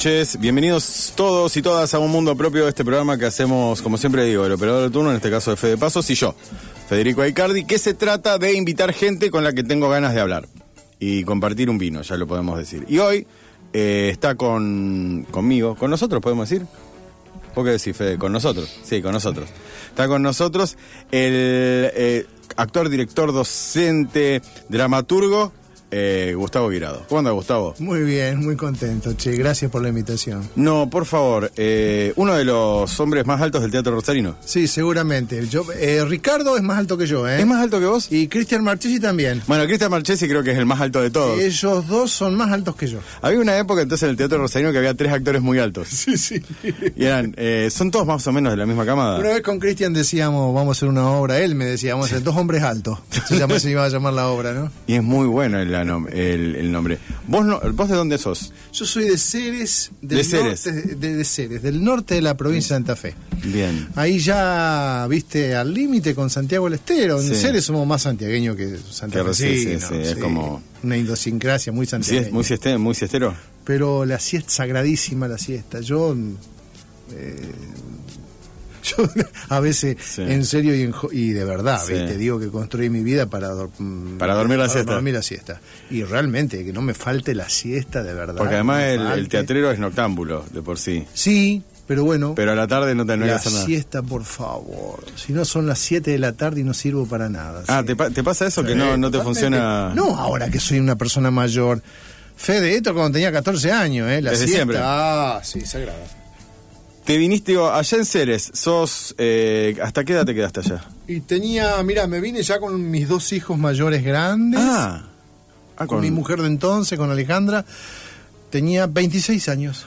noches. Bienvenidos todos y todas a un mundo propio de este programa que hacemos, como siempre digo, el operador de turno, en este caso de Fede Pasos, y yo, Federico Aicardi, que se trata de invitar gente con la que tengo ganas de hablar y compartir un vino, ya lo podemos decir. Y hoy eh, está con, conmigo, con nosotros, podemos decir. ¿Por qué decir, Fede? Con nosotros. Sí, con nosotros. Está con nosotros el eh, actor, director, docente, dramaturgo, eh, Gustavo Virado. ¿Cómo anda, Gustavo? Muy bien, muy contento, che. Gracias por la invitación. No, por favor, eh, uno de los hombres más altos del teatro rosarino. Sí, seguramente. Yo, eh, Ricardo es más alto que yo, ¿eh? ¿Es más alto que vos? Y Cristian Marchesi también. Bueno, Cristian Marchesi creo que es el más alto de todos. Ellos dos son más altos que yo. Había una época entonces en el teatro rosarino que había tres actores muy altos. Sí, sí. Y eran, son todos más o menos de la misma camada. Una vez con Cristian decíamos, vamos a hacer una obra. Él me decía, vamos a hacer dos hombres altos. Se, llama, se iba a llamar la obra, ¿no? Y es muy bueno el, nom- el- el nombre. ¿Vos, no- ¿Vos de dónde sos? Yo soy de Ceres, del De Ceres. norte de, de Ceres, del norte de la provincia de Santa Fe. Bien. Ahí ya, viste, al límite con Santiago del Estero. En Sí. Ceres somos más santiagueños que Santiago. sí, sí, sí, es como- Una idiosincrasia muy ¿Sí santiagueña. es muy, sieste- muy siestero? Pero la siesta, sagradísima la siesta. Yo, eh, yo a veces, Sí. en serio y, en y de verdad, Sí. ¿viste? digo que construí mi vida para, mm, Para dormir la siesta. dormir la siesta. Y realmente, que no me falte la siesta de verdad. Porque además el, el teatrero es noctámbulo de por sí. Sí, pero bueno. Pero a la tarde no te no la nada. siesta, por favor. Si no son las 7 de la tarde y no sirvo para nada. Ah, sí. ¿te, pa- te pasa eso? que no, no te funciona. No, ahora que soy una persona mayor. Fede, esto cuando tenía 14 años, ¿eh? La Desde siesta. siempre. Ah, sí, sagrada. Te viniste digo, allá en Ceres, sos. eh, ¿Hasta qué edad te quedaste allá? Y tenía, mira, me vine ya con mis dos hijos mayores grandes. Ah, ah, con, mi mujer de entonces, con Alejandra. Tenía 26 años.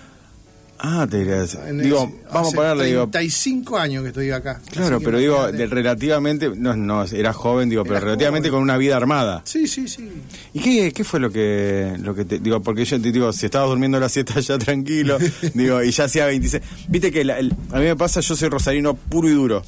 Ah, te el- Digo, vamos a digo. 35 años que estoy acá. Claro, pero digo, de- relativamente. No, no, era joven, digo, pero relativamente joven. con una vida armada. Sí, sí, sí. ¿Y qué, qué fue lo que, lo que te. Digo, porque yo te digo, si estabas durmiendo la siesta ya tranquilo, digo, y ya hacía 26. Viste que la- el- a mí me pasa, yo soy rosarino puro y duro.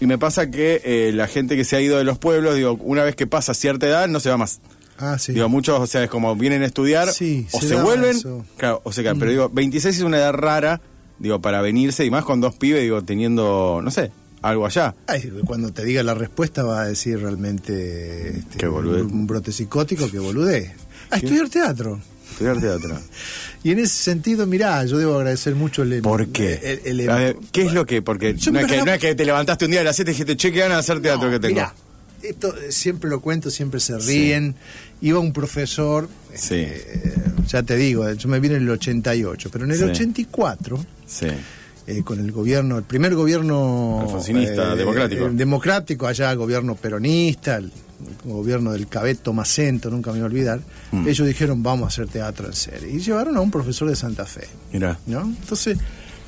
Y me pasa que eh, la gente que se ha ido de los pueblos, digo, una vez que pasa cierta edad, no se va más. Ah, sí. Digo, muchos, o sea, es como vienen a estudiar, Sí, o se vuelven, claro, o se quedan. Pero digo, 26 es una edad rara, digo, para venirse, y más con dos pibes, digo, teniendo, no sé, algo allá. Ay, cuando te diga la respuesta va a decir realmente este, boludez. un, un brote psicótico que bolude. A estudiar teatro. Estudiar teatro. Y en ese sentido, mirá, yo debo agradecer mucho el... ¿Por qué? el- el- A ver, ¿Qué es lo que? Porque no es que, no es que te levantaste un día a las 7 y dijiste, che, qué ganas de hacer teatro No, que tengo. mirá, esto eh, siempre lo cuento, siempre se ríen. Iba un profesor, Sí. eh, ya te digo, yo me vine en el 88, pero en el Sí. 84 Sí. eh, con el gobierno, el primer gobierno Alfonsinista, democrático. eh, democrático, allá gobierno peronista, el, gobierno del Cabeto Macento, nunca me voy a olvidar, Mm. ellos dijeron vamos a hacer teatro en serie y llevaron a un profesor de Santa Fe, Mira. ¿no? Entonces,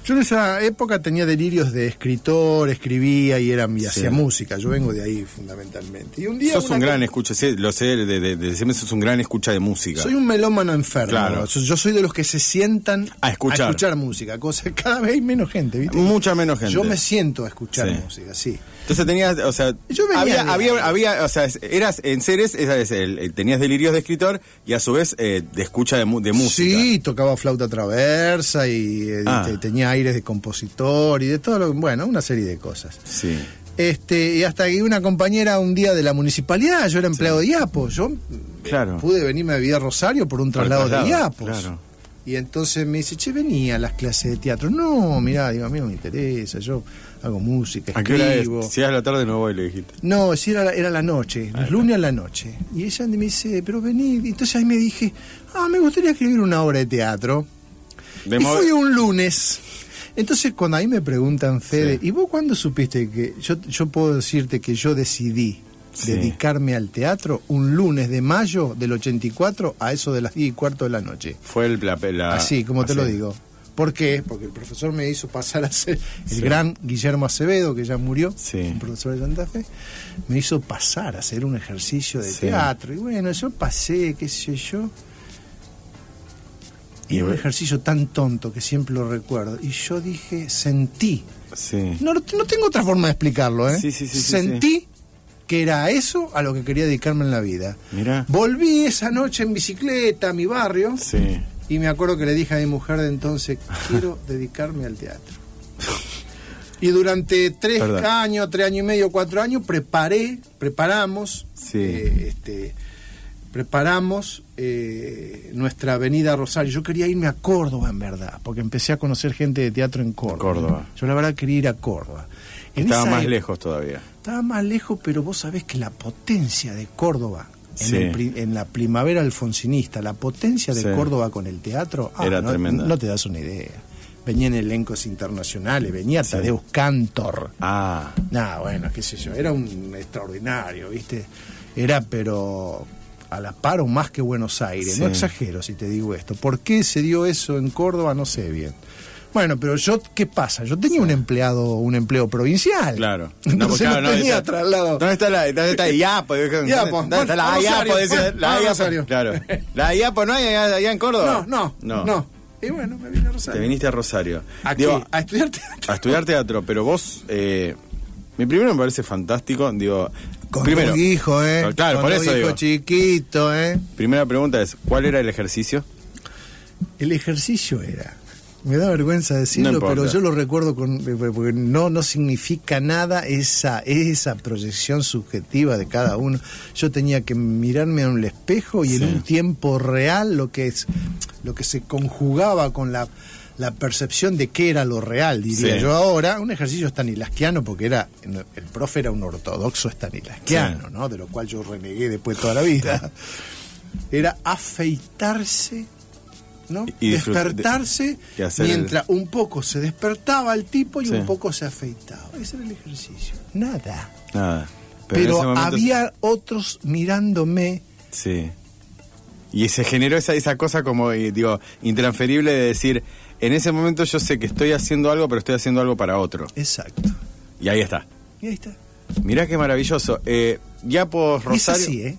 yo en esa época tenía delirios de escritor, escribía y era y hacía música, yo vengo de ahí fundamentalmente. Y un día Sos un gran escucha, sí, lo sé, de, de, de siempre sos un gran escucha de música. soy un melómano enfermo. Claro. Yo- soy de los que se sientan A escuchar. música, cosa cada vez hay menos gente, ¿viste? Mucha menos gente. Yo me siento a escuchar Sí. música, sí. Entonces tenías, o sea, Yo había, había, había, o sea, eras en Ceres, esa es el- el- tenías delirios de escritor y a su vez eh, de escucha de, música. Sí, tocaba flauta traversa y eh, Ah. te- tenía aires de compositor y de todo lo bueno, una serie de cosas. Sí. Este, y hasta que una compañera un día de la municipalidad, yo era empleado de IAPOS, yo Claro. pude venirme a vivir a Rosario por un el traslado, de traslado, IAPOS. claro. Y entonces me dice, che, venía a las clases de teatro. No, mirá, digo, a mí no me interesa, yo hago música, ¿A qué hora es? escribo. Si es a la tarde no voy, le dijiste. No, sí, era, la- era la noche, los lunes a la noche. Y ella me dice, pero vení. Entonces ahí me dije, ah, me gustaría escribir una obra de teatro. De y fui un lunes. Entonces, cuando ahí me preguntan, Fede, Sí. ¿y vos cuándo supiste que yo, yo puedo decirte que yo decidí Sí. dedicarme al teatro un lunes de mayo del 84 a eso de las 10 y cuarto de la noche? Fue el, la, la- Así, como te lo digo. ¿Por qué? Porque el profesor me hizo pasar a ser el Sí. gran Guillermo Acevedo, que ya murió, Sí. un profesor de Santa Fe, me hizo pasar a hacer un ejercicio de Sí. teatro. Y bueno, yo pasé, qué sé yo. Y Y un ejercicio tan tonto que siempre lo recuerdo. Y yo dije, sentí. Sí. No, no tengo otra forma de explicarlo, ¿eh? Sí, sí, sí, Sentí que era eso a lo que quería dedicarme en la vida. Mira. Volví esa noche en bicicleta a mi barrio. Sí. Y me acuerdo que le dije a mi mujer de entonces, quiero dedicarme al teatro. Y durante tres Perdón. años, tres años y medio, cuatro años, preparé, preparamos, Sí. eh, este, preparamos eh, nuestra avenida Rosario. Yo quería irme a Córdoba, en verdad, porque empecé a conocer gente de teatro en Córdoba. Córdoba. Yo la verdad quería ir a Córdoba. En Estaba más época- lejos todavía. estaba más lejos, pero vos sabés que la potencia de Córdoba, en, el en la primavera alfonsinista, la potencia de Sí. Córdoba con el teatro, ah, Era no, tremenda. no te das una idea. Venían elencos internacionales, venía Sí. Tadeusz Cantor. Ah, Nada, bueno, qué sé yo, era un extraordinario, ¿viste? Era, pero a la par o más que Buenos Aires. No exagero si te digo esto. ¿Por qué se dio eso en Córdoba? No sé bien. Bueno, pero yo, ¿qué pasa? Yo tenía un empleado, un empleo provincial. claro. Entonces claro, no, tenía traslado. ¿Dónde está la, dónde está Iapo? ¿Dónde Iapo, está Juan- la Iapo? La Iapo, Rosario. Claro. La Iapo no hay allá, en Córdoba. No, no, no, Y bueno, me vine a Rosario. Te viniste a Rosario. Aquí, Digo, a estudiar teatro. a estudiar teatro, pero vos, eh, mi primero me parece fantástico, digo, Con primero, tu hijo, ¿eh? Claro, Con por tu eso hijo digo. chiquito, ¿eh? Primera pregunta es, ¿cuál era el ejercicio? El ejercicio era. Me da vergüenza decirlo, No pero yo lo recuerdo con, eh, porque no, no significa nada esa, esa proyección subjetiva de cada uno. Yo tenía que mirarme en el espejo y Sí. en un tiempo real lo que es, lo que se conjugaba con la, la percepción de qué era lo real, diría Sí. yo ahora, un ejercicio estanislasquiano, porque era, el profe era un ortodoxo estanislasquiano, Sí. ¿no? De lo cual yo renegué después toda la vida. Era afeitarse ¿no? Y despertarse y el- mientras un poco se despertaba el tipo y Sí. un poco se afeitaba. Ese era el ejercicio. Nada. Nada. Pero, momento- había otros mirándome. Sí. Y se generó esa, esa cosa como, eh, digo, intransferible de decir, en ese momento yo sé que estoy haciendo algo, pero estoy haciendo algo para otro. Exacto. Y ahí está. Y ahí está. Mirá qué maravilloso. Eh, ya por Rosario. ¿eh?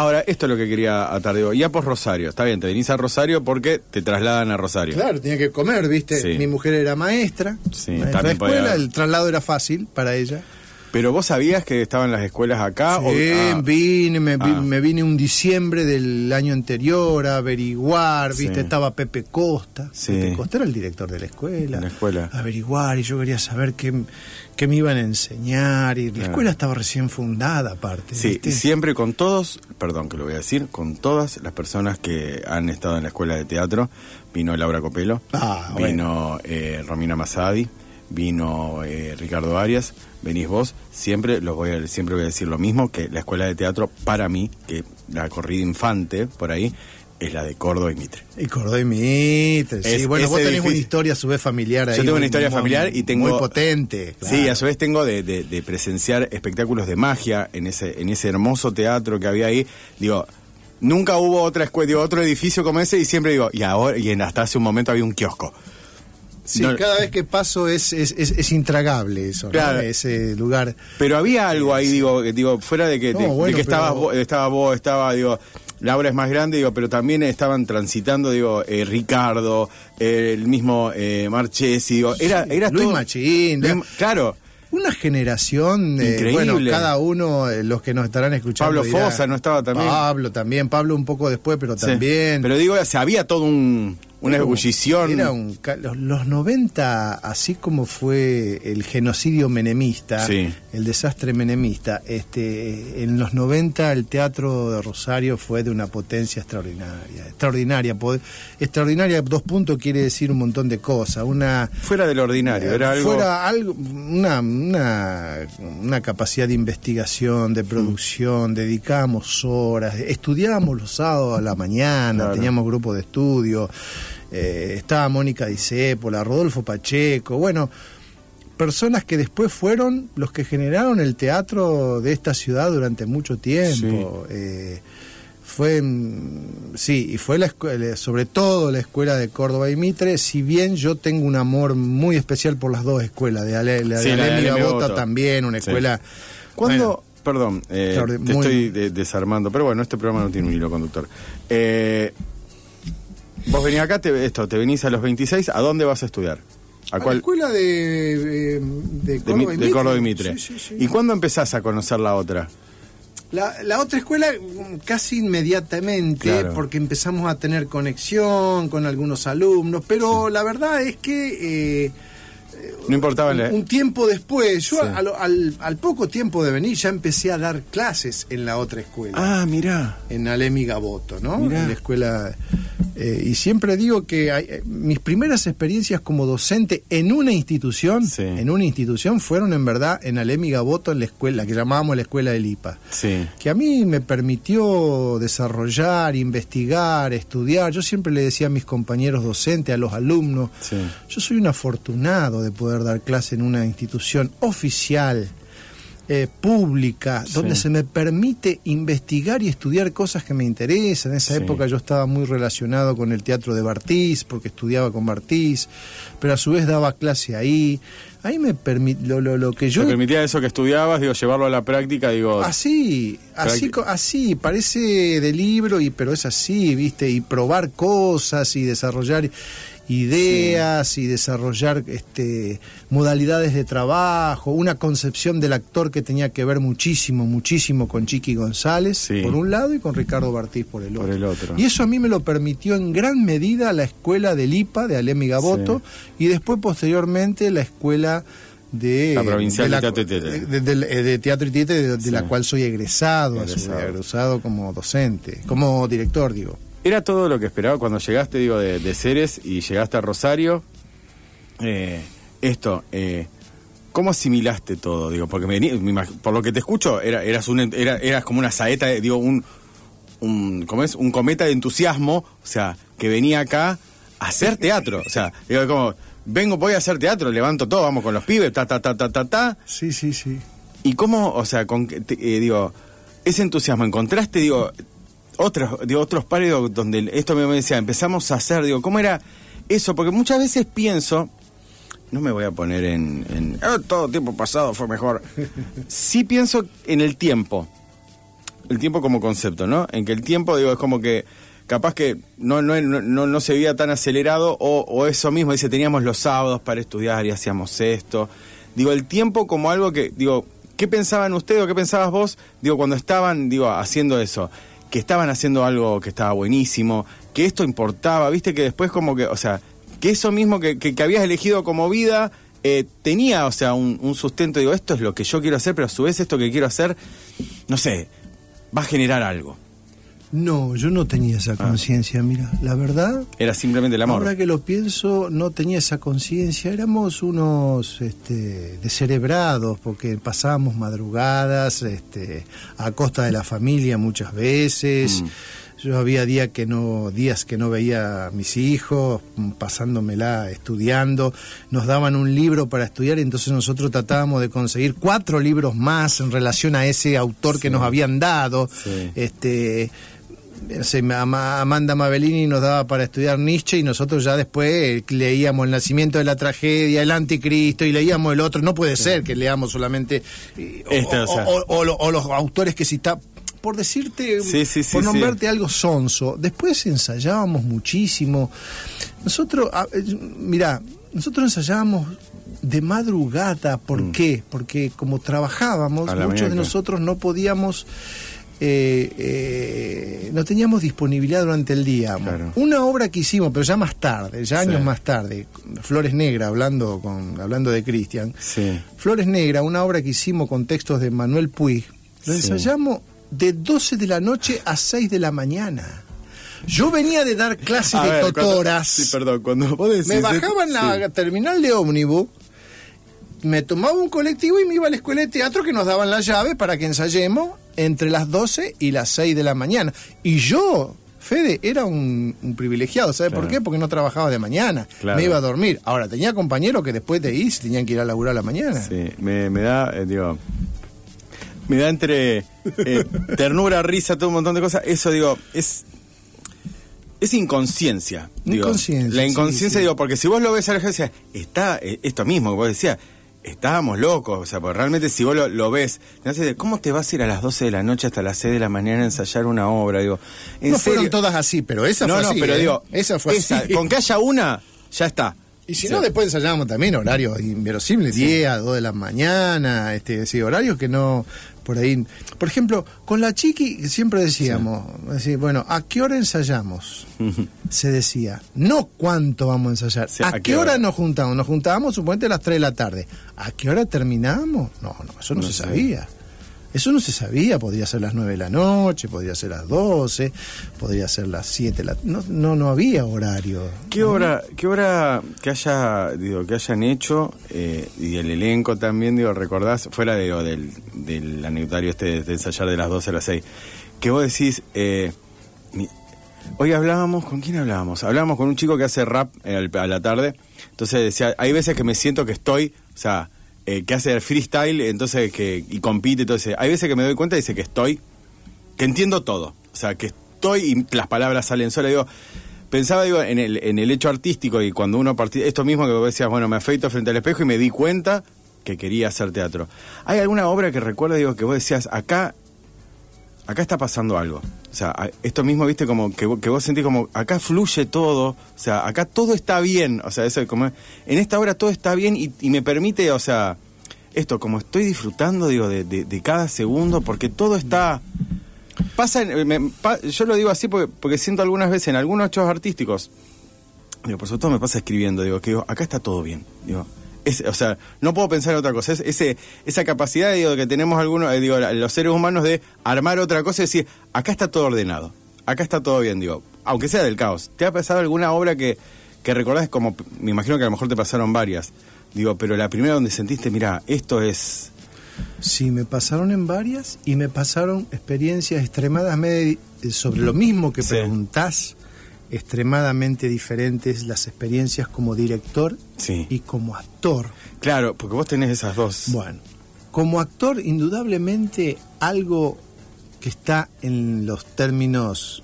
Ahora, esto es lo que quería atar. Digo, ya por Rosario. Está bien, te venís a Rosario porque te trasladan a Rosario. Claro, tenía que comer, ¿viste? Sí. Mi mujer era maestra. Sí, maestra de escuela, podía- el traslado era fácil para ella. Pero vos sabías que estaban las escuelas acá. o- Sí, ah, vine, me, Ah. me vine un diciembre del año anterior a averiguar, Sí. viste, estaba Pepe Costa. Sí. Pepe Costa era el director de la escuela. De la escuela. Averiguar y yo quería saber qué, qué me iban a enseñar y la escuela estaba recién fundada aparte. Sí, siempre con todos, perdón que lo voy a decir, con todas las personas que han estado en la escuela de teatro, vino Laura Copelo, Ah, vino eh, Romina Masadi, vino eh, Ricardo Arias, venís vos, siempre los voy a, siempre voy a decir lo mismo, que la escuela de teatro para mí, que la corrida infante por ahí, es la de Córdoba y Mitre. Y Córdoba y Mitre, sí. Es- bueno, vos tenés una historia a su vez familiar ahí. Yo tengo una historia muy- familiar y tengo... Muy potente. Sí, claro. a su vez tengo de, de- de presenciar espectáculos de magia en ese, en ese hermoso teatro que había ahí. Digo, nunca hubo otra escuela, digo, otro edificio como ese y siempre digo, y ahora, y en, hasta hace un momento había un kiosco. Sí, No- cada vez que paso es, es, es, es intragable eso. Ese lugar. Pero había algo ahí, digo, digo fuera de que, No, de, de que estabas pero- vos, estaba vos, estaba, digo, Laura es más grande, digo, pero también estaban transitando, digo, eh, Ricardo, eh, el mismo eh, Marchesi, digo, era, era Luis todo- Machín, Luis- claro, Una generación, bueno, cada uno, eh, los que nos estarán escuchando. Pablo dirá, Fosa no estaba también. Pablo también, Pablo un poco después, pero Sí. también. Pero digo, se había todo un, una Era ebullición. Era un, ca- los, los 90, así como fue el genocidio menemista, Sí. el desastre menemista, este, en los 90 el teatro de Rosario fue de una potencia extraordinaria. Extraordinaria. Extraordinaria, dos puntos quiere decir un montón de cosas. Una. Fuera del ordinario, era algo. Fuera algo, una, una, una capacidad de investigación, de producción, dedicábamos horas, estudiábamos los sábados a la mañana, Claro. teníamos grupo de estudio. Eh, estaba Mónica Discépola, Rodolfo Pacheco, bueno, personas que después fueron los que generaron el teatro de esta ciudad durante mucho tiempo. Eh, fue, sí, y fue la escuela, sobre todo la escuela de Córdoba y Mitre, si bien yo tengo un amor muy especial por las dos escuelas, de Ale, la Sí, de también, una Sí. escuela... Bueno, Perdón, eh, Extraordi- te muy- estoy de- desarmando, pero bueno, este programa no tiene un hilo conductor. Eh, vos venís acá, te, esto, te venís a los 26, ¿a dónde vas a estudiar? ¿A a la escuela de, de De, Córdoba de. Córdoba y Mitre. Sí, sí, sí. ¿Y cuándo empezás a conocer la otra? La, la otra escuela mm, casi inmediatamente, Claro. porque empezamos a tener conexión con algunos alumnos, pero la verdad es que eh, No importaba un, tiempo después, yo Sí. al, al poco tiempo de venir ya empecé a dar clases en la otra escuela. Ah, mirá. en Alemi Gaboto, ¿no? Mirá. En la escuela. eh, y siempre digo que hay- eh, mis primeras experiencias como docente en una institución, Sí. en una institución, fueron en verdad en Alemi Gaboto, en la escuela, que llamábamos la escuela del IPA. Sí. Que a mí me permitió desarrollar, investigar, estudiar. Yo siempre le decía a mis compañeros docentes, a los alumnos, yo soy un afortunado de poder dar clase en una institución oficial, eh, pública, Sí. donde se me permite investigar y estudiar cosas que me interesan. En esa Sí. época yo estaba muy relacionado con el teatro de Bartiz, porque estudiaba con Bartiz, pero a su vez daba clase ahí. Ahí me permite lo, lo, lo que yo ¿Te permitía eso que estudiabas, digo, llevarlo a la práctica, digo... Así, así, así, parece de libro, y pero es así, ¿viste? Y probar cosas y desarrollar ideas y desarrollar este, modalidades de trabajo, una concepción del actor que tenía que ver muchísimo, muchísimo con Chiqui González, Sí. por un lado, y con Ricardo Bartiz por el Por otro. el otro. Y eso a mí me lo permitió en gran medida la escuela del IPA, de Alemi Gaboto, y después posteriormente la escuela de La provincial de la- Teatro y de, de- Teatro y de, Sí. la cual soy su Egresado. egresado como docente, como director, digo. ¿Era todo lo que esperaba cuando llegaste, digo, de, de Ceres y llegaste a Rosario? Eh, esto, eh, ¿cómo asimilaste todo? Digo, porque me me por lo que te escucho, era, eras, un, era, eras como una saeta, digo, un, un, ¿cómo es? Un cometa de entusiasmo, o sea, que venía acá a hacer teatro. O sea, digo, como, vengo, voy a hacer teatro, levanto todo, vamos con los pibes, ta, ta, ta, ta, ta, ta. Sí, sí, sí. ¿Y cómo, o sea, con, te- eh, digo, ese entusiasmo, encontraste, digo, otros, digo, otros pares donde esto me decía, empezamos a hacer, digo, ¿cómo era eso? Porque muchas veces pienso, no me voy a poner en, en "Ah, todo tiempo pasado fue mejor. Sí pienso en el tiempo, el tiempo como concepto, ¿no? En que el tiempo, digo, es como que capaz que no, no, no, no, no se veía tan acelerado o, o eso mismo, dice, teníamos los sábados para estudiar y hacíamos esto. Digo, el tiempo como algo que, digo, ¿qué pensaban ustedes o qué pensabas vos, digo, cuando estaban, digo, haciendo eso? Que estaban haciendo algo que estaba buenísimo, que esto importaba, viste que después como que, o sea, que eso mismo que, que, habías elegido como vida eh, tenía, o sea, un, un sustento, digo, esto es lo que yo quiero hacer, pero a su vez esto que quiero hacer, no sé, va a generar algo. No, yo no tenía esa conciencia, mira, la verdad. Era simplemente el amor. Ahora que lo pienso, no tenía esa conciencia. Éramos unos este, descerebrados porque pasábamos madrugadas este, a costa de la familia muchas veces. Mm. Yo había día que no, días que no veía a mis hijos, mm, pasándomela estudiando. Nos daban un libro para estudiar y entonces nosotros tratábamos de conseguir cuatro libros más en relación a ese autor que nos habían dado. Sí. Este, Ama- Amanda Mabellini nos daba para estudiar Nietzsche y nosotros ya después eh, leíamos El nacimiento de la tragedia, El anticristo y leíamos el otro. No puede ser que leamos solamente eh, o, Este, o sea. los autores que cita por decirte, Sí, sí, sí, por nombrarte algo sonso. Después ensayábamos muchísimo. Nosotros, ah, eh, mirá, nosotros ensayábamos de madrugada. ¿Por Mm. qué? Porque como trabajábamos, muchos de nosotros no podíamos eh, eh, no teníamos disponibilidad durante el día. Claro. Una obra que hicimos, pero ya más tarde, ya Sí. años más tarde, Flores Negras, hablando, con, hablando de Cristian. Sí. Flores Negras, una obra que hicimos con textos de Manuel Puig, lo Sí. ensayamos de 12 de la noche a 6 de la mañana. Yo venía de dar clases A de ver, cuando- totoras. sí, perdón, cuando vos decís... Me bajaba en la terminal de ómnibus, me tomaba un colectivo y me iba a la escuela de teatro que nos daban la llave para que ensayemos entre las 12 y las 6 de la mañana. Y yo Fede era un, un privilegiado, ¿sabes Claro. por qué? Porque no trabajaba de mañana, Claro. me iba a dormir. Ahora, tenía compañeros que después de ir tenían que ir a laburar a la mañana. Sí, me, me da, eh, digo, me da entre eh, ternura, risa, todo un montón de cosas. Eso, digo, es. Es inconsciencia. digo. Inconsciencia, La inconsciencia, sí. digo, porque si vos lo ves a la agencia, está eh, esto mismo que vos decías, estábamos locos. O sea, porque realmente si vos lo, lo ves, de, ¿cómo te vas a ir a las 12 de la noche hasta las 6 de la mañana a ensayar una obra? Digo, ¿en No fueron todas así, pero esa no, fue no, así. pero ¿eh? digo, esa fue así. con que haya una, ya está. Y si Sí. no, después ensayábamos también horarios inverosímiles, 10 a 2 de la mañana, este, sí, horarios que no, por ahí. Por ejemplo, con la chiqui siempre decíamos, decir, bueno, ¿a qué hora ensayamos? Se decía, no cuánto vamos a ensayar, Sí, ¿a, qué hora, nos juntamos? Nos juntábamos suponete a las 3 de la tarde. ¿A qué hora terminamos? No, no, eso no, No se sabía. Eso no se sabía, podría ser las 9 de la noche, podría ser las 12, podría ser las 7 de la no, no, no había horario. ¿Qué obra, qué obra que haya, digo, que hayan hecho eh, y el elenco también, digo, recordás, fuera digo, del, del anecdotario este de, ensayar de las 12 a las 6, que vos decís, eh, hoy hablábamos, ¿con quién hablábamos? Hablábamos con un chico que hace rap eh, a la tarde, entonces decía, hay veces que me siento que estoy, o sea, eh, que hace el freestyle, entonces que, y compite, entonces, hay veces que me doy cuenta y dice que estoy, que entiendo todo. O sea, que estoy y las palabras salen solas. Digo, pensaba digo, en, el, en el hecho artístico y cuando uno partía, esto mismo que vos decías, bueno, me afeito frente al espejo y me di cuenta que quería hacer teatro. ¿Hay alguna obra que recuerda, digo, que vos decías, acá, acá está pasando algo? O sea, esto mismo, viste, como que, vos- sentís como, acá fluye todo, o sea, acá todo está bien, o sea, eso es como, en esta obra todo está bien y, y me permite, o sea, esto, como estoy disfrutando, digo, de, de- cada segundo, porque todo está... Pasa, me- yo lo digo así porque, porque siento algunas veces en algunos hechos artísticos, digo, por sobre todo me pasa escribiendo, digo, que digo, acá está todo bien, digo, es, o sea, no puedo pensar en otra cosa, es, ese, esa capacidad, digo, que tenemos algunos, eh, digo, los seres humanos de armar otra cosa y decir, acá está todo ordenado, acá está todo bien, digo, aunque sea del caos. ¿Te ha pasado alguna obra que, que recordás como, me imagino que a lo mejor te pasaron varias, digo, pero la primera donde sentiste, mira, esto es... Sí, me pasaron en varias y me pasaron experiencias extremadamente eh, sobre lo mismo que Sí. preguntás, extremadamente diferentes las experiencias como director Sí. y como actor. Claro, porque vos tenés esas dos. Bueno, como actor, indudablemente algo que está en los términos,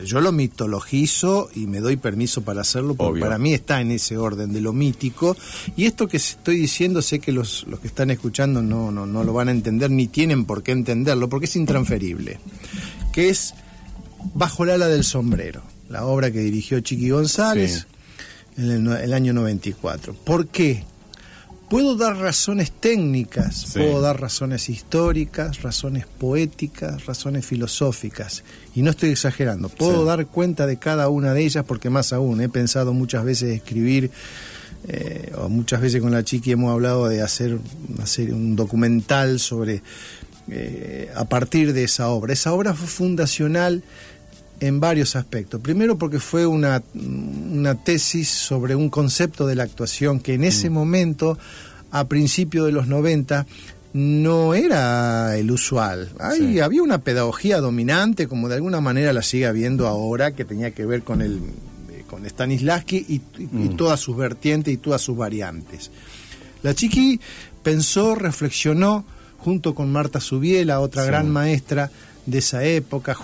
mm, yo lo mitologizo y me doy permiso para hacerlo, porque Obvio. para mí está en ese orden de lo mítico. Y esto que estoy diciendo, sé que los, los que están escuchando no, no, no lo van a entender, ni tienen por qué entenderlo, porque es intransferible. Que es Bajo el ala del sombrero, la obra que dirigió Chiqui González Sí. en el, año 94. ¿Por qué? Puedo dar razones técnicas, Sí. puedo dar razones históricas, razones poéticas, razones filosóficas. Y no estoy exagerando. Puedo Sí. dar cuenta de cada una de ellas porque más aún he pensado muchas veces escribir, eh, o muchas veces con la chiqui hemos hablado de hacer, hacer un documental sobre, eh, a partir de esa obra. Esa obra fue fundacional en varios aspectos. Primero porque fue una, una tesis sobre un concepto de la actuación que en ese momento, a principios de los 90, no era el usual. Sí. había una pedagogía dominante, como de alguna manera la sigue habiendo ahora, que tenía que ver con el con Stanislavski y, y- y Mm. todas sus vertientes y todas sus variantes. La chiqui pensó, reflexionó junto con Marta Subiela, otra Sí. gran maestra de esa época,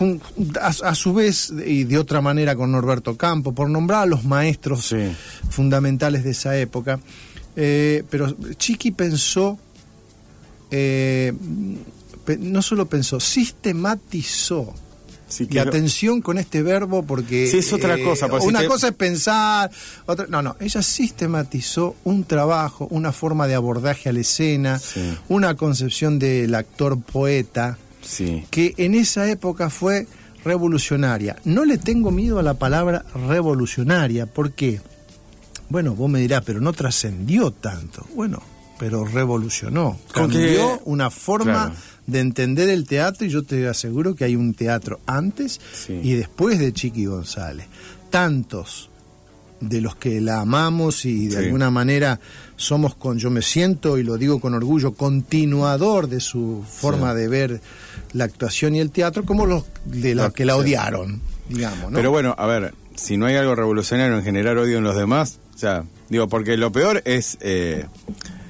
a, a su vez y de otra manera con Norberto Campo, por nombrar a los maestros Sí. fundamentales de esa época. Eh, pero Chiqui pensó, eh, no solo pensó, sistematizó. Sí, Y atención con este verbo porque... Sí, es otra cosa, porque si una te- cosa es pensar, otra... No, no, ella sistematizó un trabajo, una forma de abordaje a la escena, Sí. una concepción del actor poeta, Sí. que en esa época fue revolucionaria. No le tengo miedo a la palabra revolucionaria, ¿por qué? Bueno, vos me dirás, pero no trascendió tanto. Bueno, pero revolucionó. Cambió una forma Claro. de entender el teatro y yo te aseguro que hay un teatro antes Sí. y después de Chiqui González. Tantos de los que la amamos y de Sí. alguna manera somos con, yo me siento y lo digo con orgullo, continuador de su forma Sí. de ver la actuación y el teatro, como los de los que la odiaron. digamos, ¿no? Pero bueno, a ver, si no hay algo revolucionario en generar odio en los demás, o sea, digo, porque lo peor es eh,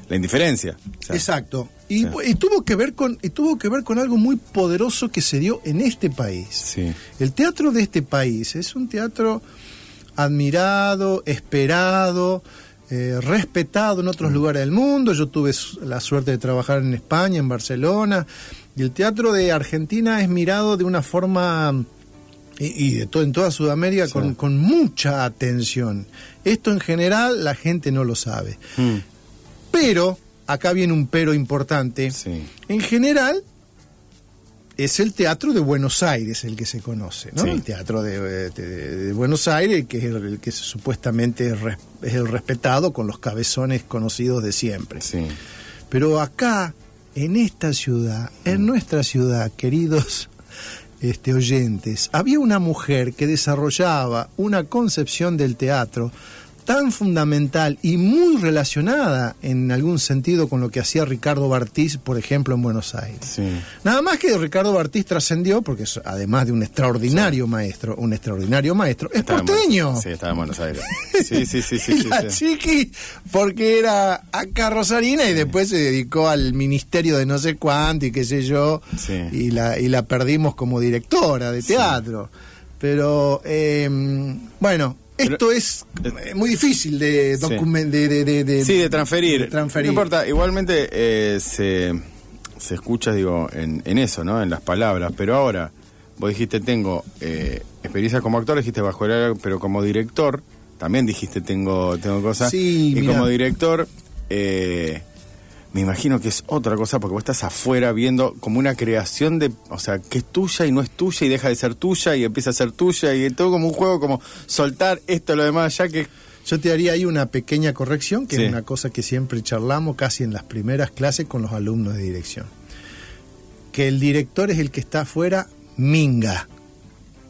la indiferencia. o sea, Exacto. Y, tuvo que ver con y tuvo que ver con algo muy poderoso que se dio en este país. Sí. El teatro de este país es un teatro admirado, esperado, eh, respetado en otros lugares del mundo. Yo tuve la suerte de trabajar en España, en Barcelona, y el teatro de Argentina es mirado de una forma y, y de to- en toda Sudamérica con, con mucha atención. Esto en general la gente no lo sabe. Mm, Pero, acá viene un pero importante. sí. En general, es el teatro de Buenos Aires el que se conoce, ¿no? Sí. El teatro de, de- de Buenos Aires, que es el, el que supuestamente es, res- es el respetado con los cabezones conocidos de siempre. Sí. Pero acá, en esta ciudad, en nuestra ciudad, queridos este, oyentes, había una mujer que desarrollaba una concepción del teatro tan fundamental y muy relacionada en algún sentido con lo que hacía Ricardo Bartiz, por ejemplo, en Buenos Aires. Sí. Nada más que Ricardo Bartiz trascendió, porque es, además de un extraordinario maestro, un extraordinario maestro, es Estaba en Buenos- porteño. Sí, estaba en Buenos Aires. Sí, sí, sí, sí. y la chiqui, porque era acá Rosarina y después se dedicó al ministerio de no sé cuánto y qué sé yo, Sí. y, la, y la perdimos como directora de teatro. Pero, eh, bueno, esto Pero- es eh, muy difícil de, Sí. de, de, de- Sí, de transferir. No importa, igualmente eh, se, se escucha, digo, en, en eso, ¿no? En las palabras. Pero ahora, vos dijiste, tengo eh, experiencia como actor, dijiste bajo el ala, pero como director, también dijiste, tengo, tengo cosas. Sí, y mirá. como director, eh, me imagino que es otra cosa, porque vos estás afuera viendo como una creación de, o sea, que es tuya y no es tuya y deja de ser tuya y empieza a ser tuya y todo como un juego, como soltar esto, lo demás, ya que... Yo te haría ahí una pequeña corrección, que Sí. es una cosa que siempre charlamos casi en las primeras clases con los alumnos de dirección. Que el director es el que está afuera, minga.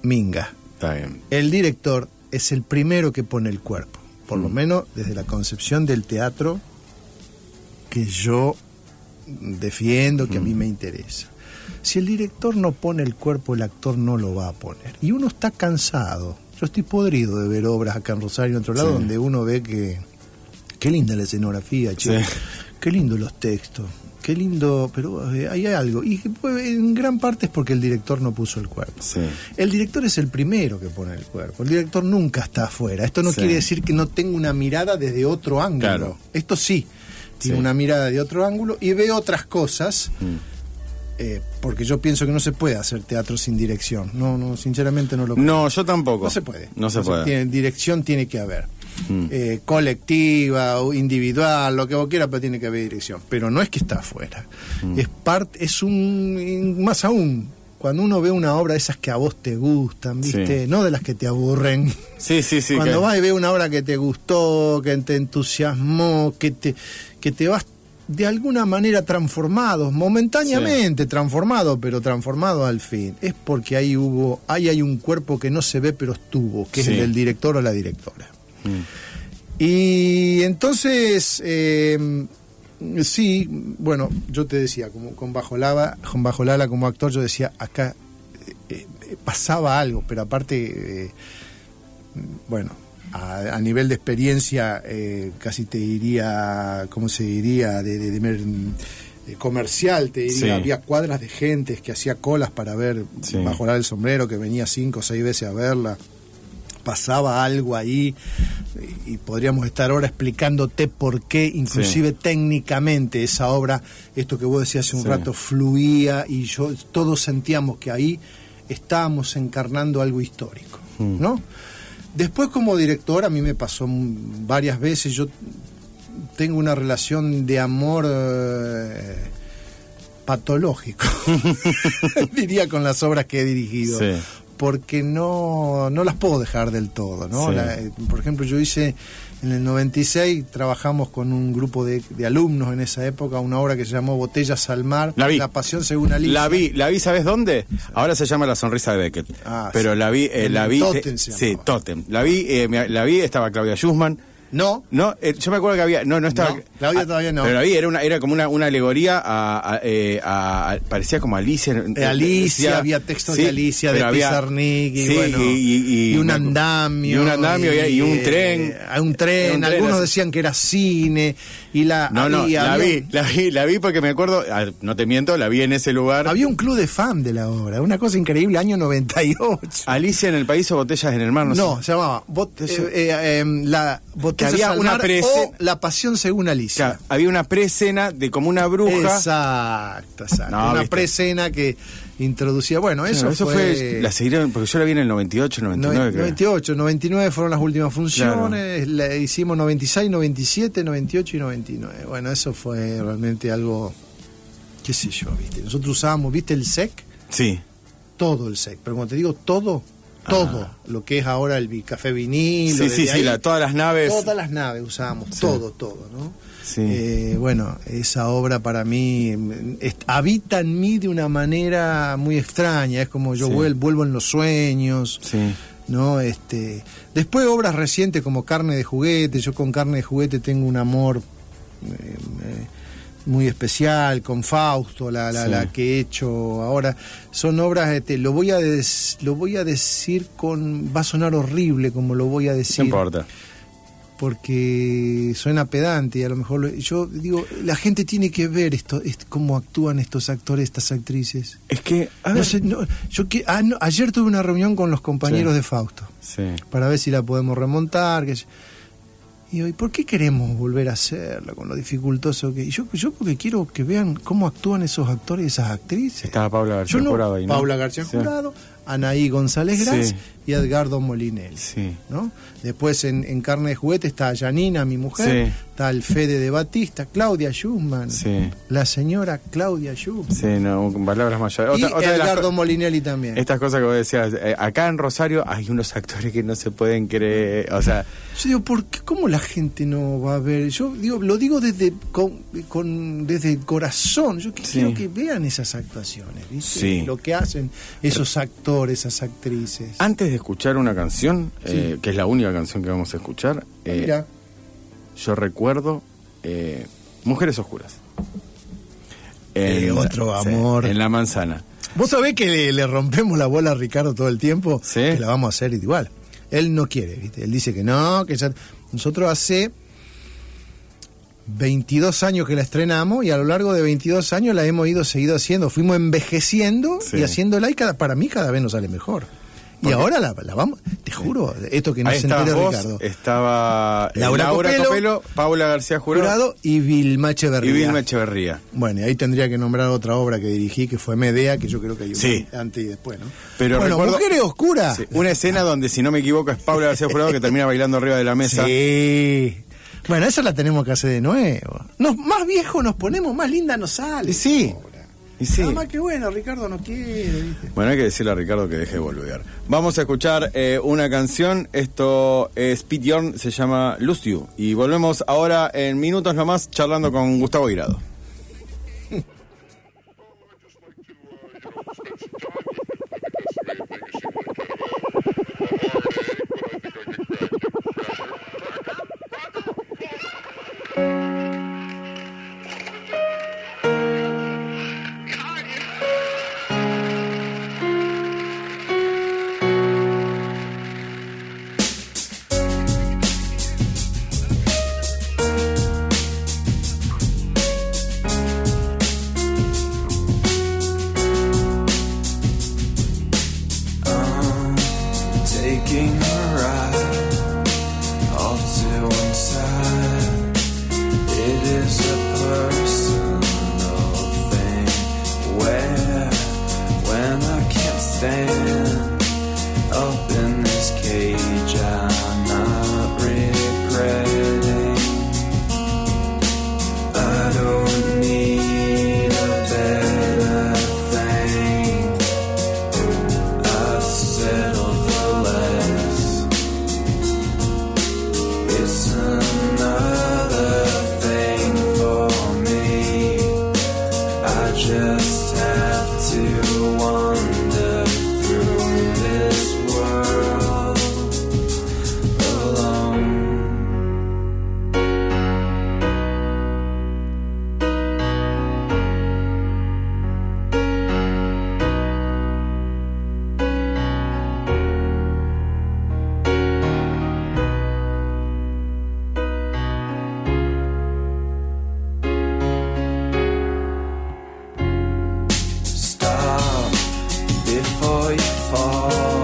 Minga. Está bien. El director es el primero que pone el cuerpo, por lo menos desde la concepción del teatro que yo defiendo, que a Mm. mí me interesa. Si el director no pone el cuerpo, el actor no lo va a poner. Y uno está cansado. Yo estoy podrido de ver obras acá en Rosario, en otro lado, Sí. donde uno ve que... Qué linda la escenografía, che. Sí. Qué lindo los textos. Qué lindo, pero eh, hay algo. Y pues, en gran parte es porque el director no puso el cuerpo. Sí. El director es el primero que pone el cuerpo. El director nunca está afuera. Esto no quiere decir que no tenga una mirada desde otro ángulo. Claro. Esto sí, tiene Sí. una mirada de otro ángulo y ve otras cosas. Mm. eh, porque yo pienso que no se puede hacer teatro sin dirección. No, no, sinceramente no lo creo. No, yo tampoco. No se puede. No se puede. tiene- dirección tiene que haber. Mm. Eh, colectiva o individual, lo que vos quieras, pero tiene que haber dirección. Pero no es que está afuera. Mm. Es parte, es un. Más aún, cuando uno ve una obra de esas que a vos te gustan, ¿viste? Sí. No de las que te aburren. Sí, sí, sí. cuando que- vas y ves una obra que te gustó, que te entusiasmó, que te, que te vas de alguna manera transformado, momentáneamente transformado, pero transformado al fin. Es porque ahí hubo, ahí hay un cuerpo que no se ve pero estuvo, que es Sí. el del director o la directora. Mm. Y entonces, eh, sí, bueno, yo te decía, como con Bajo Lava, con Bajo Lala como actor, yo decía, acá eh, eh, pasaba algo, pero aparte, eh, bueno, a, a nivel de experiencia, eh, casi te diría, ¿cómo se diría? De, de- de mer- de comercial, te diría, Sí. había cuadras de gente que hacía colas para ver Sí. Bajo el sombrero, que venía cinco o seis veces a verla pasaba algo ahí y, podríamos estar ahora explicándote por qué, inclusive técnicamente esa obra, esto que vos decías hace un Sí. rato, fluía y yo todos sentíamos que ahí estábamos encarnando algo histórico, Mm. ¿no? Después como director a mí me pasó varias veces, yo tengo una relación de amor eh, patológico, diría con las obras que he dirigido Sí. Porque no, no las puedo dejar del todo, ¿no? Sí. La- eh, por ejemplo, yo hice en el 96, trabajamos con un grupo de, de alumnos en esa época, una obra que se llamó Botellas al Mar, La vi. pasión según Alicia. La vi, la vi, ¿sabes dónde? Ahora se llama La Sonrisa de Ah, Pero sí. la vi, eh, la vi. Totem se sí. Totem. La vi, eh, la vi, estaba Claudia Schussman, No. No, eh, yo me acuerdo que había. No, no estaba. No, Claudia Ah, todavía no. Pero había, era, una, era como una, una alegoría a, a, eh, a- Parecía como Alicia. De Alicia, había textos sí, de Alicia, de había- Pizarnik, y sí, bueno, y, y- y- un andamio. Y un andamio y, un eh, tren. a un tren, Un tren algunos así. decían que era cine, y la No, no, había, la había- vi, la vi, la vi porque me acuerdo, ah, no te miento, la vi en ese lugar. Había un club de fan de la obra, una cosa increíble, año 98. Alicia en el país o botellas en el mar, no, No, sé. se llamaba Bot- Eso- eh, había una o La Pasión según Alicia. Claro, había una pre-escena de como una bruja. Exacto, exacto. No, una prescena que introducía. Bueno, eso, Claro, eso fue. fue, la seguieron, porque yo la vi en el 98, 99. Noven- creo. 98, 99 fueron las últimas funciones, la hicimos 96, 97, 98 y 99. Bueno, eso fue realmente algo, qué sé yo, ¿viste? Nosotros usábamos, ¿viste el SEC? Sí, Todo el SEC, pero cuando te digo todo, todo, lo que es ahora el café vinilo, sí, sí, sí, la- todas las naves. todas las naves usábamos, Sí. todo, todo, ¿no? Sí. Eh, bueno, esa obra para mí mm, habita en mí de una manera muy extraña, es como yo Sí. vuelvo en los sueños, Sí. ¿no? Este, después obras recientes como Carne de juguete, yo con Carne de juguete tengo un amor eh, eh, muy especial con Fausto, la, la, Sí. la que he hecho ahora, son obras, este, lo voy a des- lo voy a decir con, va a sonar horrible como lo voy a No decir, importa. porque suena pedante y a lo mejor lo- yo digo, la gente tiene que ver esto, est- cómo actúan estos actores, estas actrices. Es que, a No ver. sé, no, yo que, ah, no, ayer tuve una reunión con los compañeros Sí. de Fausto Sí. para ver si la podemos remontar. Que, y hoy, ¿por qué queremos volver a hacerla con lo dificultoso que? y Yo, yo porque quiero que vean cómo actúan esos actores y esas actrices. Estaba Paula García no- Jurado ahí, ¿no? Paula García Sí. Jurado, Anaí González Gras Sí. y Edgardo Molinelli. Sí. ¿no? Después en, en Carne de Juguete está Janina, mi mujer, Sí. está el Fede de Batista, Claudia Schumann, Sí. la señora Claudia Schumann Sí, no, palabras mayores. y Otra- otra de las Edgardo Molinelli también. Estas cosas que vos decías, eh, acá en Rosario hay unos actores que no se pueden creer, o sea, Yo digo, ¿por qué, ¿cómo la gente no va a ver? Yo digo, lo digo desde con, con- desde el corazón. Yo quiero que vean esas actuaciones, ¿viste? Lo que hacen esos actores, esas actrices. antes de escuchar una canción, eh, que es la única canción que vamos a escuchar, eh, Mira, yo recuerdo eh, Mujeres Oscuras. Otro sí, amor. en la manzana. vos sabés que le, le rompemos la bola a Ricardo todo el tiempo, Sí. que la vamos a hacer igual. Él no quiere, ¿viste? Él dice que no, que ya... Nosotros hace 22 años que la estrenamos y a lo largo de 22 años la hemos ido seguido haciendo. Fuimos envejeciendo Sí. y haciéndola y cada, para mí cada vez nos sale mejor. Y ahora la, la vamos, te juro, esto que no Ahí se entere vos, Ricardo. estaba eh, Laura Copelo, Copelo, Paula García Jurado, Jurado y Vilma y Echeverría. Vilma Echeverría. Bueno, y ahí tendría que nombrar otra obra que dirigí, que fue Medea, que yo creo que hay una Sí. antes y después, ¿no? Pero bueno, recuerdo- Mujeres Oscuras. Sí, una escena donde, si no me equivoco, es Paula García Jurado que termina bailando arriba de la mesa. Sí. Bueno, esa la tenemos que hacer de nuevo. Nos, más viejo nos ponemos, más linda nos sale. Y sí, y sí. Nada más que bueno, Ricardo no quiere. ¿viste? Bueno, hay que decirle a Ricardo que deje de volver. Vamos a escuchar eh, una canción. Esto es Pete Yorn, se llama You. Y volvemos ahora en minutos nomás charlando con Gustavo Guirado. fall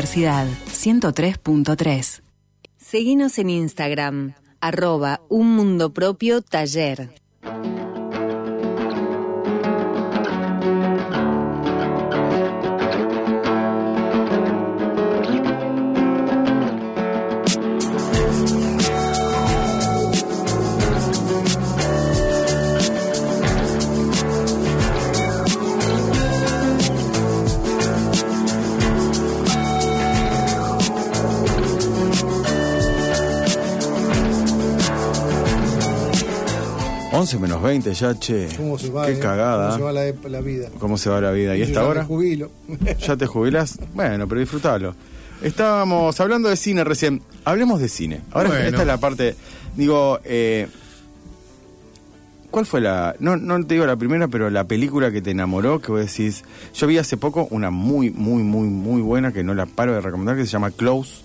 Universidad 103.3. Seguinos en Instagram, arroba un mundo propio taller. ¿Eh? 11 menos 20 ya, che. ¿Cómo se va? Qué eh? cagada. ¿Cómo se va la, la vida? ¿Cómo se va la vida? ¿Y Yo esta ya me hora? jubilo. ¿Ya te jubilás? Bueno, pero disfrutalo. Estábamos hablando de cine recién. Hablemos de cine. Ahora Bueno. esta es la parte. Digo, eh, ¿cuál fue la.? No, no te digo la primera, pero la película que te enamoró, que vos decís. Yo vi hace poco una muy, muy, muy, muy buena que no la paro de recomendar, que se llama Close.